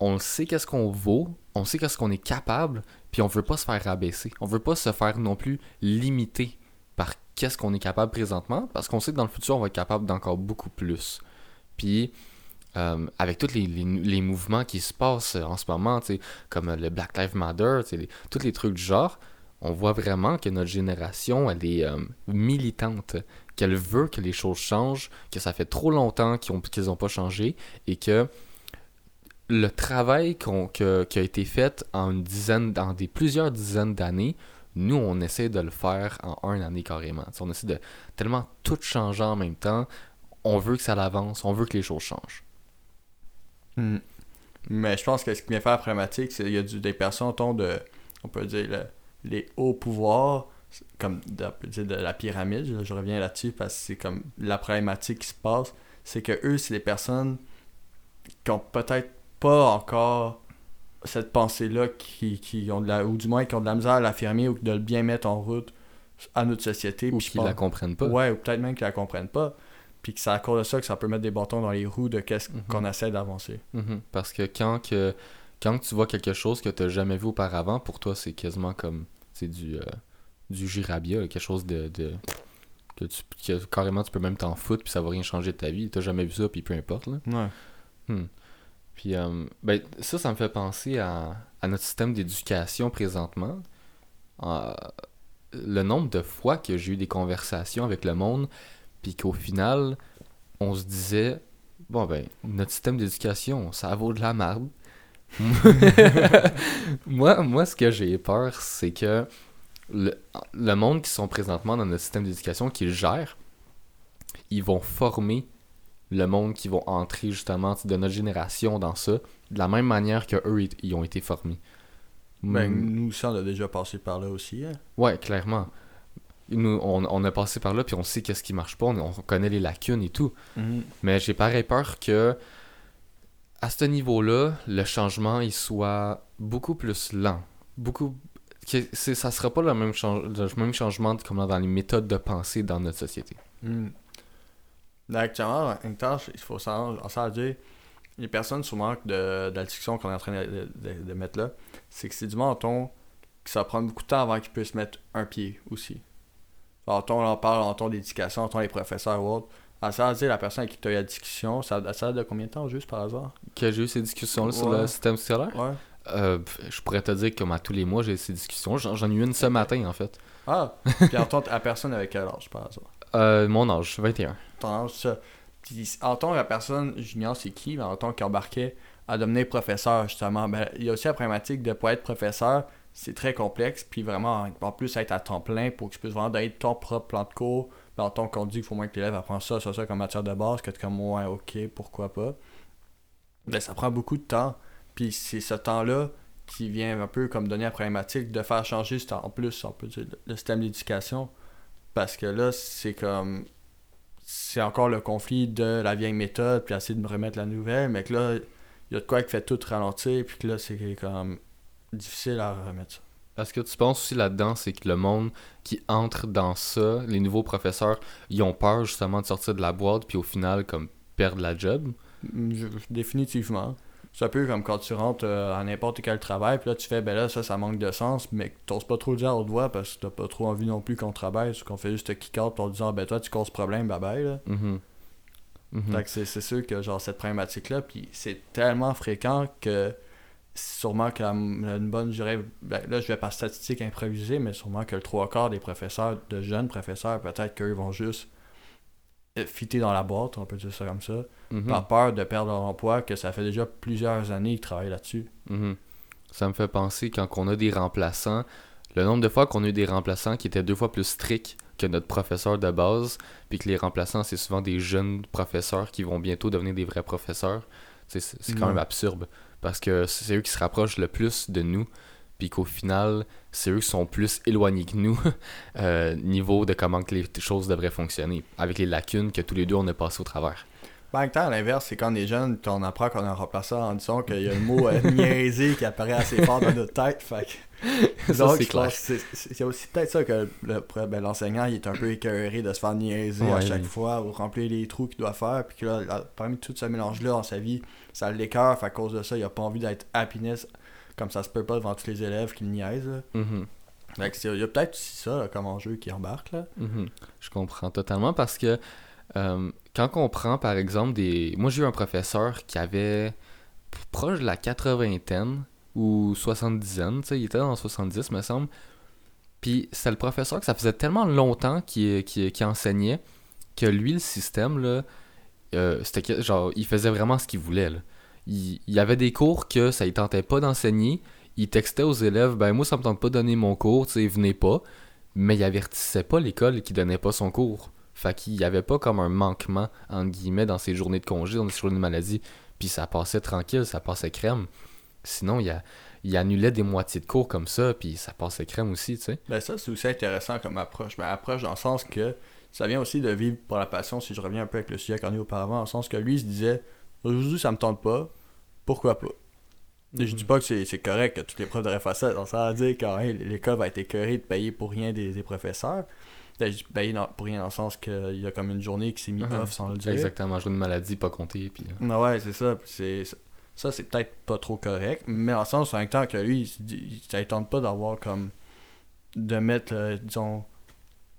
on sait qu'est-ce qu'on vaut, on sait qu'est-ce qu'on est capable, puis on veut pas se faire rabaisser. On veut pas se faire non plus limiter par qu'est-ce qu'on est capable présentement, parce qu'on sait que dans le futur, on va être capable d'encore beaucoup plus. Puis, euh, avec tous les, mouvements qui se passent en ce moment, comme le Black Lives Matter, tous les trucs du genre, on voit vraiment que notre génération, elle est euh, militante, qu'elle veut que les choses changent, que ça fait trop longtemps qu'ils n'ont ont pas changé, et que le travail qui a été fait en une dizaine, dans plusieurs dizaines d'années, nous, on essaie de le faire en un année carrément. On essaie de tellement tout changer en même temps. On veut que ça avance, on veut que les choses changent. Hmm. Mais je pense que ce qui vient faire la problématique, c'est qu'il y a du- des personnes, mettons, de, on peut dire, le- les hauts pouvoirs comme de, de la pyramide, je reviens là-dessus parce que c'est comme la problématique qui se passe, c'est que eux, c'est des personnes qui ont peut-être pas encore cette pensée-là qui, qui ont de la, ou du moins qui ont de la misère à l'affirmer ou de le bien mettre en route à notre société. Ou qui la comprennent pas. Ouais, ou peut-être même qu'ils la comprennent pas. Puis que c'est à cause de ça que ça peut mettre des bâtons dans les roues de qu'est-ce Mhm. qu'on essaie d'avancer. Mhm. Parce que quand, que quand tu vois quelque chose que tu n'as jamais vu auparavant, pour toi, c'est quasiment comme c'est du, euh, du girabia, quelque chose de. de- que, tu, que carrément tu peux même t'en foutre, puis ça va rien changer de ta vie. Tu jamais vu ça, puis peu importe. Là. Ouais. Puis euh, ben, ça, ça me fait penser à, à notre système d'éducation présentement. Euh, le nombre de fois que j'ai eu des conversations avec le monde, puis qu'au final, on se disait, bon ben, notre système d'éducation, ça vaut de la merde. moi, moi, ce que j'ai peur, c'est que le, le monde qui sont présentement dans notre système d'éducation, qui le gère, ils vont former le monde qui vont entrer justement de notre génération dans ça, de la même manière que eux ils, ils ont été formés. Ben, Mm, nous, ça, on a déjà passé par là aussi. hein. ouais, clairement. Nous, on, on a passé par là, puis on sait qu'est-ce qui marche pas, on, on connaît les lacunes et tout. Mais j'ai pareil peur que, à ce niveau-là, le changement, il soit beaucoup plus lent. Beaucoup... Que c'est, ça sera pas le même, change- le même changement comme dans les méthodes de pensée dans notre société. Mm. Là, Actuellement, en même temps, il faut s'en s'en dire, les personnes souvent de, de la discussion qu'on est en train de, de- de mettre là, c'est que c'est du menton que ça prend beaucoup de temps avant qu'ils puissent mettre un pied aussi. En ton, on parle en ton d'éducation, en ton les professeurs ou autres. À ça, dire la personne avec qui tu as eu la discussion, ça, ça date de combien de temps juste par hasard? Que j'ai eu ces discussions-là sur le système scolaire, Ouais. euh, je pourrais te dire que comme à tous les mois, j'ai ces discussions. J'en, ai eu une ce matin, en fait. Ah, puis en tant la personne avec quel âge par hasard? Euh, mon âge, 21. ton âge, ça. Puis, en tant la personne, j'ignore c'est qui, mais en tant qui embarquait à devenir professeur, justement, ben, il y a aussi la problématique de pas être professeur, c'est très complexe, puis vraiment, en plus, être à temps plein pour que tu puisses vraiment donner ton propre plan de cours. En tant qu'on dit qu'il faut moins que l'élève apprenne ça, ça, ça comme matière de base, que tu comme, ouais, ok, pourquoi pas. Ben, ça prend beaucoup de temps, puis c'est ce temps-là qui vient un peu comme donner la problématique de faire changer, en plus, on peut dire, le- le système d'éducation, parce que là, c'est comme c'est encore le conflit de la vieille méthode, puis essayer de me remettre la nouvelle, mais que là, il y a de quoi qui fait tout ralentir, puis que là, c'est comme difficile à remettre ça. Parce que tu penses aussi là-dedans, c'est que le monde qui entre dans ça, les nouveaux professeurs, ils ont peur justement de sortir de la boîte, puis au final, comme, perdre la job? Mm, définitivement. C'est un peu comme quand tu rentres euh, à n'importe quel travail, puis là, tu fais, ben là, ça, ça manque de sens, mais que t'oses pas trop le dire à haute voix parce que t'as pas trop envie non plus qu'on travaille, ou qu'on fait juste te kick out en disant, ben toi, tu causes problème, bye bye, là. Fait que c'est c'est sûr que genre cette problématique-là, puis c'est tellement fréquent que sûrement que la- une bonne, je dirais, ben, là je vais par statistique improviser, mais sûrement que le trois quarts des professeurs, de jeunes professeurs, peut-être qu'eux vont juste euh, fitter dans la boîte, on peut dire ça comme ça, par peur de perdre leur emploi, que ça fait déjà plusieurs années qu'ils travaillent là-dessus. Mhm. Ça me fait penser quand on a des remplaçants, le nombre de fois qu'on a eu des remplaçants qui étaient deux fois plus stricts que notre professeur de base, puis que les remplaçants, c'est souvent des jeunes professeurs qui vont bientôt devenir des vrais professeurs. C'est quand même absurde, parce que c'est eux qui se rapprochent le plus de nous, puis qu'au final, c'est eux qui sont plus éloignés que nous, euh, niveau de comment que les choses devraient fonctionner, avec les lacunes que tous les deux on a passé au travers. Ben, en même temps, à l'inverse, c'est quand on est jeune, on apprend qu'on a un remplaçant en disant qu'il y a le mot euh, niaiser qui apparaît assez fort dans notre tête. Fait que- Ça, Donc, c'est aussi peut-être ça que le- ben, l'enseignant il est un peu écœuré de se faire niaiser à chaque oui. fois ou remplir les trous qu'il doit faire. Puis que là, là, parmi tout ce mélange-là dans sa vie, ça l'écœure. Fait à cause de ça, il a pas envie d'être happiness comme ça se peut pas devant tous les élèves qui le niaisent. là. C'est- il y a peut-être aussi ça là, comme enjeu qui embarque. Là. Mhm. Je comprends totalement parce que euh, quand on prend par exemple des. Moi j'ai eu un professeur qui avait proche de la 80 ou 70 tu sais, il était dans 70 me semble. Puis c'est le professeur que ça faisait tellement longtemps qu'il enseignait que lui, le système, là, euh, c'était genre, il faisait vraiment ce qu'il voulait. Il y avait des cours que ça ne tentait pas d'enseigner. Il textait aux élèves, ben moi ça me tente pas de donner mon cours, tu sais, venez pas. Mais il avertissait pas l'école qui donnait pas son cours. Fait qu'il y avait pas comme un manquement, entre guillemets, dans ses journées de congé, dans ses journées de maladie. Puis ça passait tranquille, ça passait crème. sinon, il, a, il annulait des moitiés de cours comme ça, puis ça passait crème aussi, tu sais. Ben ça, c'est aussi intéressant comme approche. Ben, approche dans le sens que ça vient aussi de vivre pour la passion, si je reviens un peu avec le sujet qu'on a auparavant, dans le sens que lui, il se disait, aujourd'hui, ça me tente pas, pourquoi pas? Je dis pas que c'est correct que toutes les profs devraient faire ça, dans le sens de dire que hey, l'école va être écœurée de payer pour rien des, des professeurs. Ben, je dis payer dans- pour rien dans le sens qu'il y a comme une journée qui s'est mis Mhm. off sans le dire. Exactement, jouer une maladie pas comptée, puis... euh, Non, ouais, c'est ça. C'est ça, c'est peut-être pas trop correct, mais en sens, en même temps que lui, il, ça ne tente pas d'avoir comme. de mettre, euh, disons,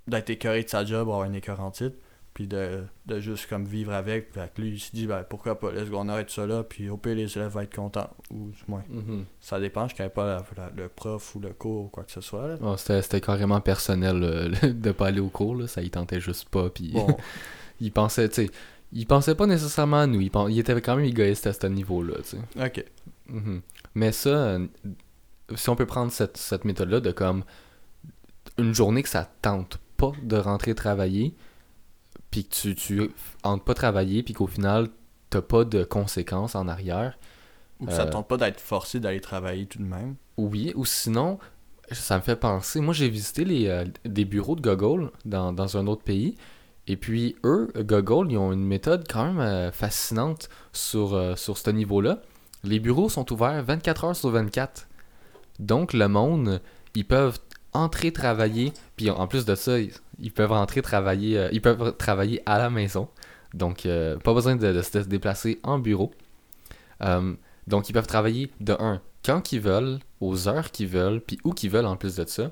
d'être écœuré de sa job, avoir une écœur en titre, puis de, de juste comme vivre avec. Fait que lui, il se dit, ben pourquoi pas, go, on arrête ça là, puis au pire, les élèves vont être contents. Ou du moins, mhm. ça dépend, je connais pas la- la- le prof ou le cours ou quoi que ce soit. Ah, c'était, carrément personnel euh, de pas aller au cours, là, ça y tentait juste pas, puis Bon, il pensait, tu sais, il pensait pas nécessairement à nous, il, il était quand même égoïste à ce niveau-là, tu sais. ok. Mhm. Mais ça, euh, si on peut prendre cette, cette méthode-là de comme une journée que ça te tente pas de rentrer travailler, puis que tu, tu entres pas travailler, puis qu'au final, t'as pas de conséquences en arrière, Ou que ça Euh, ne tente pas d'être forcé d'aller travailler tout de même. oui, ou sinon, ça me fait penser, moi j'ai visité les, euh, des bureaux de Google dans, dans un autre pays, et puis eux, Google, ils ont une méthode quand même euh, fascinante sur, euh, sur ce niveau-là. Les bureaux sont ouverts 24 heures sur 24. Donc le monde, ils peuvent entrer travailler, puis en plus de ça, ils, peuvent entrer travailler, euh, ils peuvent travailler à la maison. Donc euh, pas besoin de, se déplacer en bureau. Euh, donc ils peuvent travailler de un quand qu'ils veulent, aux heures qu'ils veulent, puis où qu'ils veulent en plus de ça.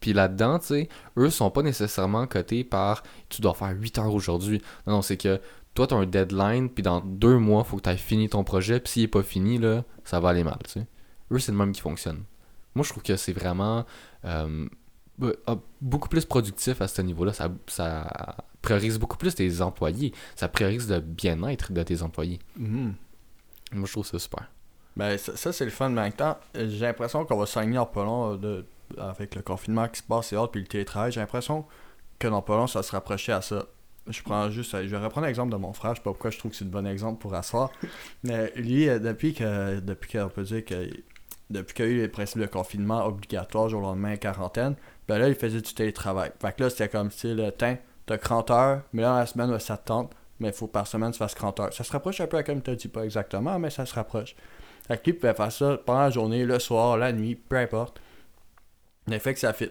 Puis là-dedans, tu sais, eux sont pas nécessairement cotés par tu dois faire 8 heures aujourd'hui. Non, non, c'est que toi, tu as un deadline, puis dans deux mois, faut que tu aies fini ton projet, puis s'il est pas fini, là, ça va aller mal, tu sais. Eux, c'est le même qui fonctionne. Moi, je trouve que c'est vraiment euh, ah, beaucoup plus productif à ce niveau-là. Ça, ça priorise beaucoup plus tes employés. Ça priorise le bien-être de tes employés. Mhm. Moi, je trouve ça super. Ben, ça, ça, c'est le fun, mais en même temps, j'ai l'impression qu'on va s'aligner en pas long euh, de, avec le confinement qui se passe et autres, puis le télétravail. J'ai l'impression que dans pas long, ça va se rapprocher à ça. Je prends juste, je vais reprendre l'exemple de mon frère, je sais pas pourquoi je trouve que c'est le bon exemple pour asseoir. Mais lui, euh, depuis que, depuis qu'on peut dire que, depuis qu'il y a eu les principes de confinement obligatoire jour au lendemain, quarantaine, ben là, il faisait du télétravail. Fait que là, c'était comme si le temps, t'as 30 heures, mais là, la semaine, ça te tente, mais il faut par semaine, tu fasses 30 heures. Ça se rapproche un peu comme tu dit, pas exactement, mais ça se rapproche. Fait que lui, il pouvait faire ça pendant la journée, le soir, la nuit, peu importe. Le fait que ça fit.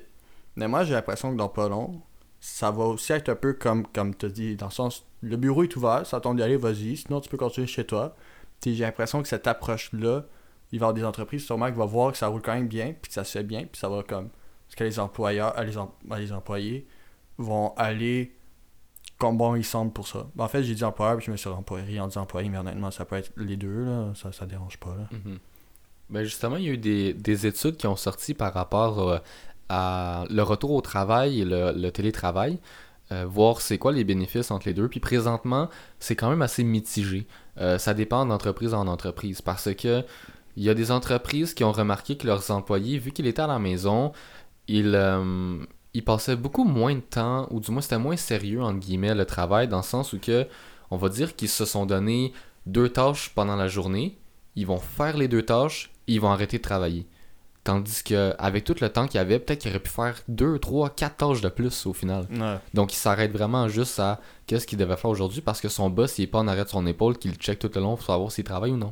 Mais moi, j'ai l'impression que dans pas long, ça va aussi être un peu comme, comme tu dit, dans le sens, le bureau est ouvert, ça tombe d'y aller, vas-y, sinon tu peux continuer chez toi. J'ai l'impression que cette approche-là, il va y avoir des entreprises sûrement qui vont voir que ça roule quand même bien, puis que ça se fait bien, puis ça va comme. Parce que les employeurs, euh, les, em- euh, les employés vont aller comme bon ils semblent pour ça. Ben, en fait, j'ai dit employeur, puis je me suis employé en disant employé, mais honnêtement, ça peut être les deux, là, ça, ça dérange pas. Là. Mhm. Ben justement, il y a eu des, des études qui ont sorti par rapport euh, à le retour au travail et le, télétravail, euh, voir c'est quoi les bénéfices entre les deux. Puis présentement, c'est quand même assez mitigé. Ça dépend d'entreprise en entreprise parce que il y a des entreprises qui ont remarqué que leurs employés, vu qu'ils étaient à la maison, ils, euh, ils passaient beaucoup moins de temps, ou du moins c'était moins sérieux, entre guillemets, le travail, dans le sens où que, on va dire qu'ils se sont donné deux tâches pendant la journée, ils vont faire les deux tâches, et ils vont arrêter de travailler. Tandis que avec tout le temps qu'il y avait, peut-être qu'ils auraient pu faire deux, trois, quatre tâches de plus au final. Ouais. Donc il s'arrête vraiment juste à qu'est-ce qu'il devait faire aujourd'hui parce que son boss il est pas en arrêt de son épaule, qu'il check tout le long pour savoir s'il travaille ou non.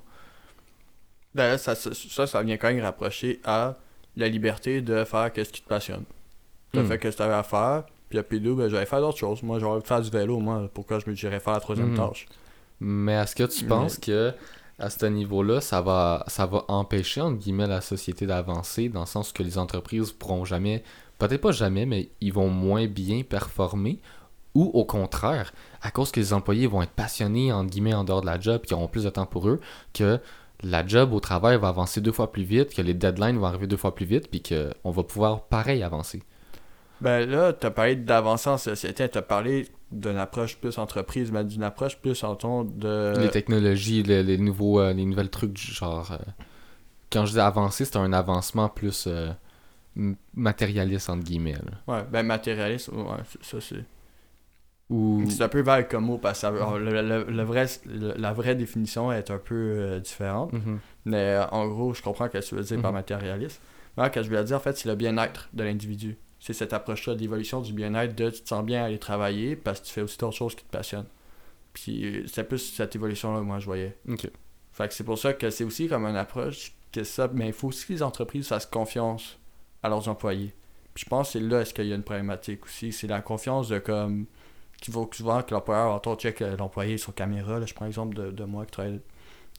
Ben ça, ça, ça, ça vient quand même rapprocher à la liberté de faire ce qui te passionne. Tu as Hmm. fait que tu avais à faire, puis à P2, ben j'allais faire d'autres choses. Moi, j'aurais faire du vélo, moi, pourquoi je me dirais faire la troisième Hmm. tâche? Mais est-ce que tu Mais- penses que à ce niveau-là, ça va, ça va empêcher entre guillemets la société d'avancer dans le sens que les entreprises pourront jamais, peut-être pas jamais, mais ils vont moins bien performer? Ou au contraire, à cause que les employés vont être passionnés entre guillemets en dehors de la job, qui auront plus de temps pour eux, que la job au travail va avancer deux fois plus vite, que les deadlines vont arriver deux fois plus vite, puis qu'on va pouvoir pareil avancer. Ben là, tu as parlé d'avancer en société, tu as parlé d'une approche plus entreprise, mais d'une approche plus en ton de. les technologies, les, les nouveaux, euh, les nouvelles trucs du genre. euh, quand je dis avancer, c'est un avancement plus euh, matérialiste entre guillemets. là. Ouais, ben matérialiste, ouais, ça c'est. Ou C'est un peu vague comme mot parce que alors, le- le- le vrai, le- la vraie définition est un peu euh, différente. Mhm. Mais euh, en gros, je comprends ce que tu veux dire par Mhm. matérialiste. Moi, ce que je voulais dire, en fait, c'est le bien-être de l'individu. C'est cette approche-là de l'évolution du bien-être, de tu te sens bien à aller travailler parce que tu fais aussi d'autres choses qui te passionnent. Puis euh, c'est plus cette évolution-là que moi je voyais. Ok. Fait que c'est pour ça que c'est aussi comme une approche que ça, mais il faut aussi que les entreprises fassent confiance à leurs employés. Puis je pense que c'est là est-ce qu'il y a une problématique aussi, c'est la confiance de comme qu'il faut que souvent que l'employeur attends check euh, l'employé sur caméra, là, je prends l'exemple de, de moi qui travaille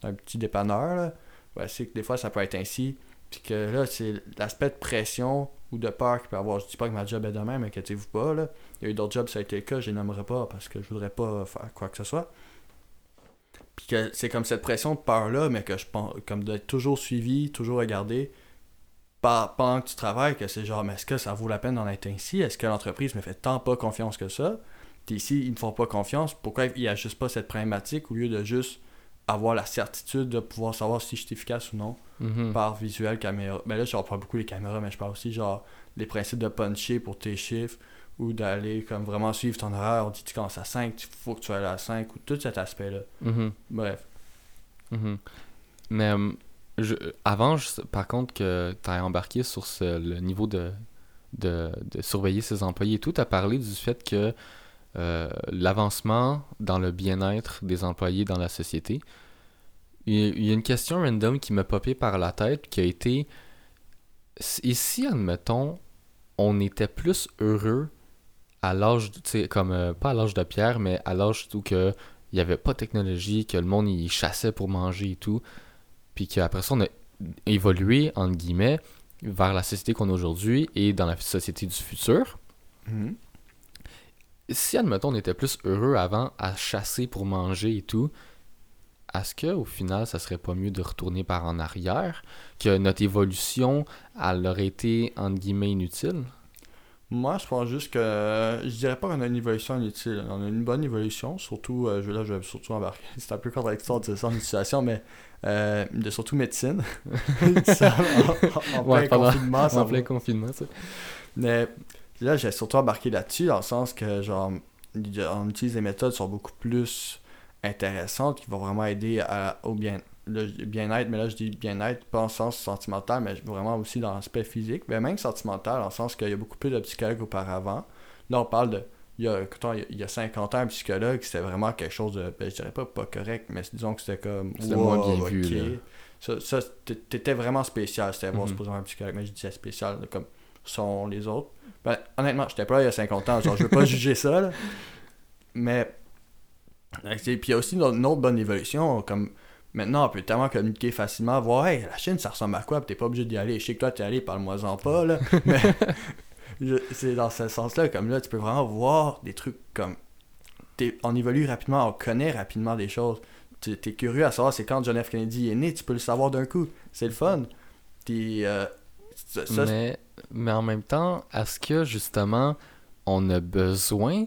dans un petit dépanneur là. C'est que des fois ça peut être ainsi, puis que là c'est l'aspect de pression ou de peur qu'il peut avoir. Je dis pas que ma job est de même, inquiétez-vous pas là. Il y a eu d'autres jobs ça a été le cas, je les nommerai pas parce que je voudrais pas faire quoi que ce soit. Puis que c'est comme cette pression de peur-là, mais que je pense, comme d'être toujours suivi, toujours regardé, pendant que tu travailles, que c'est genre, mais est-ce que ça vaut la peine d'en être ainsi? Est-ce que l'entreprise me fait tant pas confiance que ça? Ici, ils ne font pas confiance. Pourquoi il n'y a juste pas cette problématique au lieu de juste avoir la certitude de pouvoir savoir si je suis efficace ou non Mhm. par visuel caméra? Ben là, je reprends beaucoup les caméras, mais je parle aussi genre les principes de puncher pour tes chiffres ou d'aller comme vraiment suivre ton horaire. On dit tu commences à 5, il faut que tu ailles à 5 ou tout cet aspect-là. Mhm. Bref. Mhm. Mais euh, je, avant, je- par contre, que tu aies embarqué sur ce- le niveau de, de, de surveiller ses employés et tout, tu as parlé du fait que euh, l'avancement dans le bien-être des employés dans la société. Il y a- une question random qui m'a popé par la tête qui a été et si, admettons, on était plus heureux à l'âge, tu sais, comme euh, pas à l'âge de pierre, mais à l'âge où il n'y avait pas de technologie, que le monde il chassait pour manger et tout, puis qu'après ça on a évolué, entre guillemets, vers la société qu'on a aujourd'hui et dans la société du futur. Mhm. Si, admettons, on était plus heureux avant à chasser pour manger et tout, est-ce que au final, ça serait pas mieux de retourner par en arrière, que notre évolution, elle aurait été, entre guillemets, inutile? Moi, je pense juste que je dirais pas qu'on a une évolution inutile. On a une bonne évolution, surtout, euh, je, là, je vais surtout embarquer. C'est un peu contradictoire de ça en situation, mais euh, de surtout médecine. ça, en, en Ouais, plein confinement, en plein confinement, ça. Mais là, j'ai surtout embarqué là-dessus, dans le sens que, genre, on utilise des méthodes qui sont beaucoup plus intéressantes, qui vont vraiment aider à- au bien, le bien-être. Mais là, je dis bien-être, pas en sens sentimental, mais vraiment aussi dans l'aspect physique, mais même sentimental, dans le sens qu'il y a beaucoup plus de psychologues auparavant. Là, on parle de. Il y a, il y a- il y a 50 ans, un psychologue, c'était vraiment quelque chose de. ben, je dirais pas pas correct, mais disons que c'était comme. C'était moins bien vu, là. Ça, t'étais vraiment spécial. C'était bon, Mhm. supposément un psychologue, mais je disais spécial, comme sont les autres. Ben, honnêtement, j'étais pas là il y a 50 ans, genre, je veux pas juger ça, là. Mais. euh, Puis il y a aussi une autre, une autre bonne évolution, comme. Maintenant, on peut tellement communiquer facilement, voir, hey, la Chine, ça ressemble à quoi, t'es pas obligé d'y aller. Je sais que toi, t'es allé, parle-moi-en pas, là. Mais. c'est dans ce sens-là, comme là, tu peux vraiment voir des trucs comme. t'es- on évolue rapidement, on connaît rapidement des choses. Tu es curieux à savoir c'est quand John F. Kennedy est né, tu peux le savoir d'un coup. C'est le fun. Puis, euh, ça, ça, mais, mais en même temps, est-ce que justement, on a besoin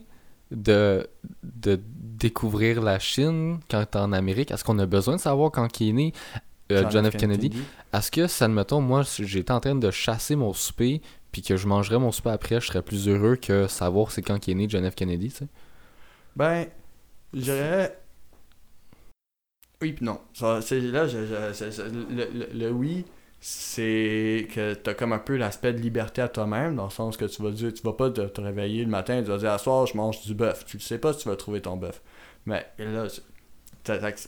de, de découvrir la Chine quand t'es en Amérique? Est-ce qu'on a besoin de savoir quand il est né euh, John, F. Kennedy? Est-ce que, ça admettons, moi, j'étais en train de chasser mon souper, puis que je mangerais mon souper après, je serais plus heureux que savoir c'est quand il est né John F. Kennedy, tu sais? Ben, dirais. Oui, puis non. Ça, là, je- je- c'est- c'est- le, le- le oui, c'est que t'as comme un peu l'aspect de liberté à toi-même, dans le sens que tu vas dire, tu vas pas te, te réveiller le matin et tu vas dire, à soir, je mange du bœuf. Tu ne sais pas si tu vas trouver ton bœuf. Mais là,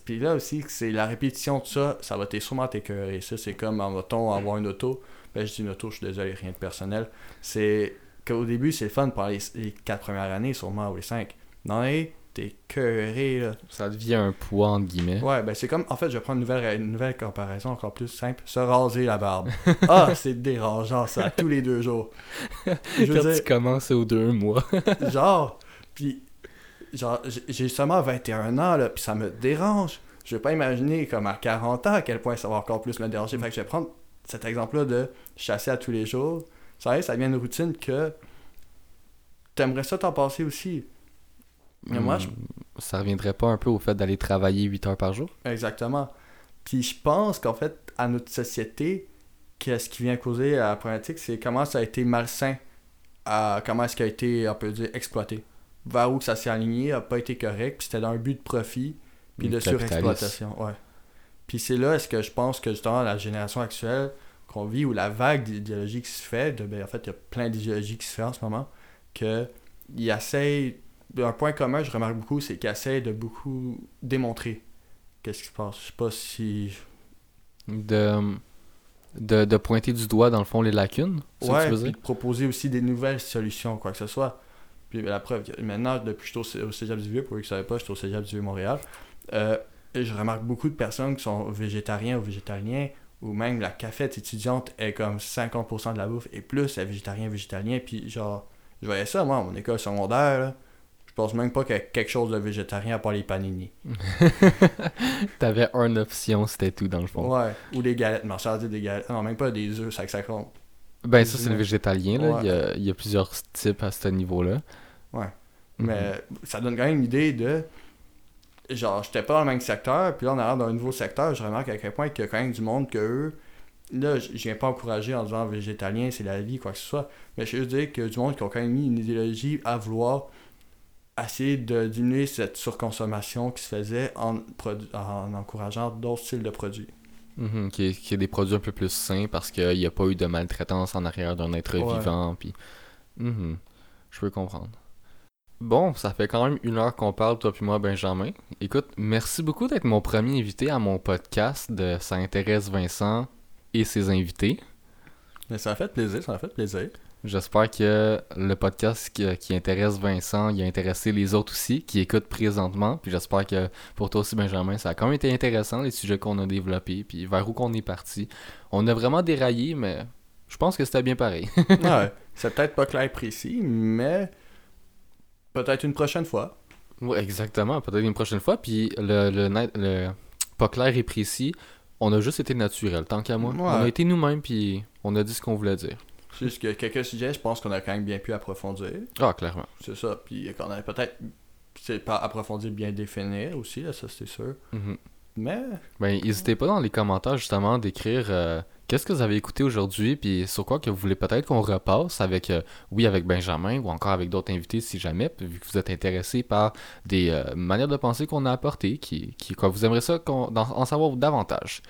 puis là aussi, c'est la répétition de ça, ça va t'es sûrement t'écœurer. Ça, c'est comme, en va-t-on avoir une auto? Ben, je dis une auto, je suis désolé, rien de personnel. C'est qu'au début, c'est le fun pendant les, les quatre premières années, sûrement, ou les cinq. Non, hey, t'es cœuré, là. Ça devient un poids, entre guillemets. Ouais, ben c'est comme, en fait, je vais prendre une nouvelle, une nouvelle comparaison encore plus simple. Se raser la barbe. Ah, c'est dérangeant, ça, tous les deux jours. Je veux Quand dire, tu commences aux deux mois. genre, puis, genre, j'ai- seulement 21 ans, là, puis ça me dérange. Je vais pas imaginer, comme à 40 ans, à quel point ça va encore plus me déranger. Fait que je vais prendre cet exemple-là de chasser à tous les jours. Ça y est, ça devient une routine que t'aimerais ça t'en passer aussi. Mais moi, je- Hmm, Ça reviendrait pas un peu au fait d'aller travailler 8 heures par jour? Exactement. Puis je pense qu'en fait, à notre société, qu'est-ce qui vient causer la problématique, c'est comment ça a été malsain, à, comment est-ce qu'il a été, on peut dire, exploité. Vers où ça s'est aligné, a pas été correct, puis c'était dans un but de profit, puis de surexploitation. Ouais. Puis c'est là, est-ce que je pense que justement la génération actuelle qu'on vit, ou la vague d'idéologie qui se fait, de, ben, en fait, il y a plein d'idéologies qui se fait en ce moment, que ils essayent, un point commun, je remarque beaucoup, c'est qu'ils essayent de beaucoup démontrer qu'est-ce qui se passe. Je sais pas si... De, de, de pointer du doigt, dans le fond, les lacunes. Ouais, puis de proposer aussi des nouvelles solutions, quoi que ce soit. Puis la preuve, maintenant, depuis que je suis au, Cé- au Cégep du Vieux, pour ceux qui ne savaient pas, je suis au Cégep du Vieux-Montréal, euh, je remarque beaucoup de personnes qui sont végétariens ou végétaliens, ou même la cafette étudiante est comme 50% de la bouffe et plus est végétarien, végétalien, puis genre, je voyais ça, moi, à mon école secondaire, là, pense même pas qu'il y a quelque chose de végétarien à part les panini. T'avais une option, c'était tout, dans le fond. Ouais, ou des galettes, marchandises des galettes, non, même pas des œufs, ça que ça compte. Ben, ça, c'est le végétalien, là. Ouais. Il, y a, il y a plusieurs types à ce niveau-là. Ouais. Mhm. Mais ça donne quand même une idée de. Genre, j'étais pas dans le même secteur, puis là, on arrive dans un nouveau secteur, je remarque à quel point qu'il y a quand même du monde que eux. Là, je je viens pas encourager en disant végétalien, c'est la vie, quoi que ce soit. Mais je veux dire qu'il y a du monde qui ont quand même mis une idéologie à vouloir essayer de diminuer cette surconsommation qui se faisait en, en encourageant d'autres styles de produits. Mhm, qui, est, qui est des produits un peu plus sains parce qu'il n'y a pas eu de maltraitance en arrière d'un être Ouais. vivant. Puis... Mhm, je peux comprendre. Bon, ça fait quand même une heure qu'on parle, toi puis moi, Benjamin. Écoute, merci beaucoup d'être mon premier invité à mon podcast de Ça intéresse Vincent et ses invités. Mais ça a fait plaisir, ça a fait plaisir. J'espère que le podcast qui, qui intéresse Vincent, il a intéressé les autres aussi, qui écoutent présentement. Puis j'espère que pour toi aussi, Benjamin, ça a quand même été intéressant, les sujets qu'on a développés, puis vers où qu'on est parti. On a vraiment déraillé, mais je pense que c'était bien pareil. ouais. C'est peut-être pas clair et précis, mais peut-être une prochaine fois. ouais, exactement. Peut-être une prochaine fois. Puis le, le, net- le pas clair et précis, on a juste été naturel, tant qu'à moi. Ouais. On a été nous-mêmes, puis on a dit ce qu'on voulait dire. C'est Juste que quelques sujets, je pense qu'on a quand même bien pu approfondir. Ah, clairement. C'est ça. Puis qu'on a peut-être, c'est pas approfondir, bien définir aussi, là, ça c'est sûr. Mhm. Mais, Ben, n'hésitez pas dans les commentaires justement d'écrire euh, qu'est-ce que vous avez écouté aujourd'hui, puis sur quoi que vous voulez peut-être qu'on repasse avec, euh, oui, avec Benjamin ou encore avec d'autres invités si jamais, vu que vous êtes intéressé par des euh, manières de penser qu'on a apportées, qui, qui, quoi, vous aimeriez ça qu'on, en savoir davantage.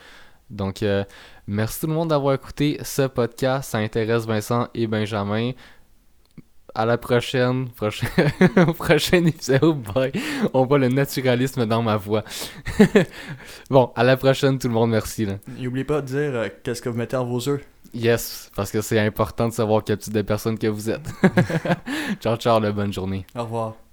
Donc, euh, merci tout le monde d'avoir écouté ce podcast. Ça intéresse Vincent et Benjamin. À la prochaine, prochain épisode. Bye. On voit le naturalisme dans ma voix. bon, à la prochaine tout le monde, merci. Là. n'oubliez pas de dire euh, qu'est-ce que vous mettez dans vos œufs. Yes, parce que c'est important de savoir quel type de personne que vous êtes. ciao, ciao, la bonne journée. Au revoir.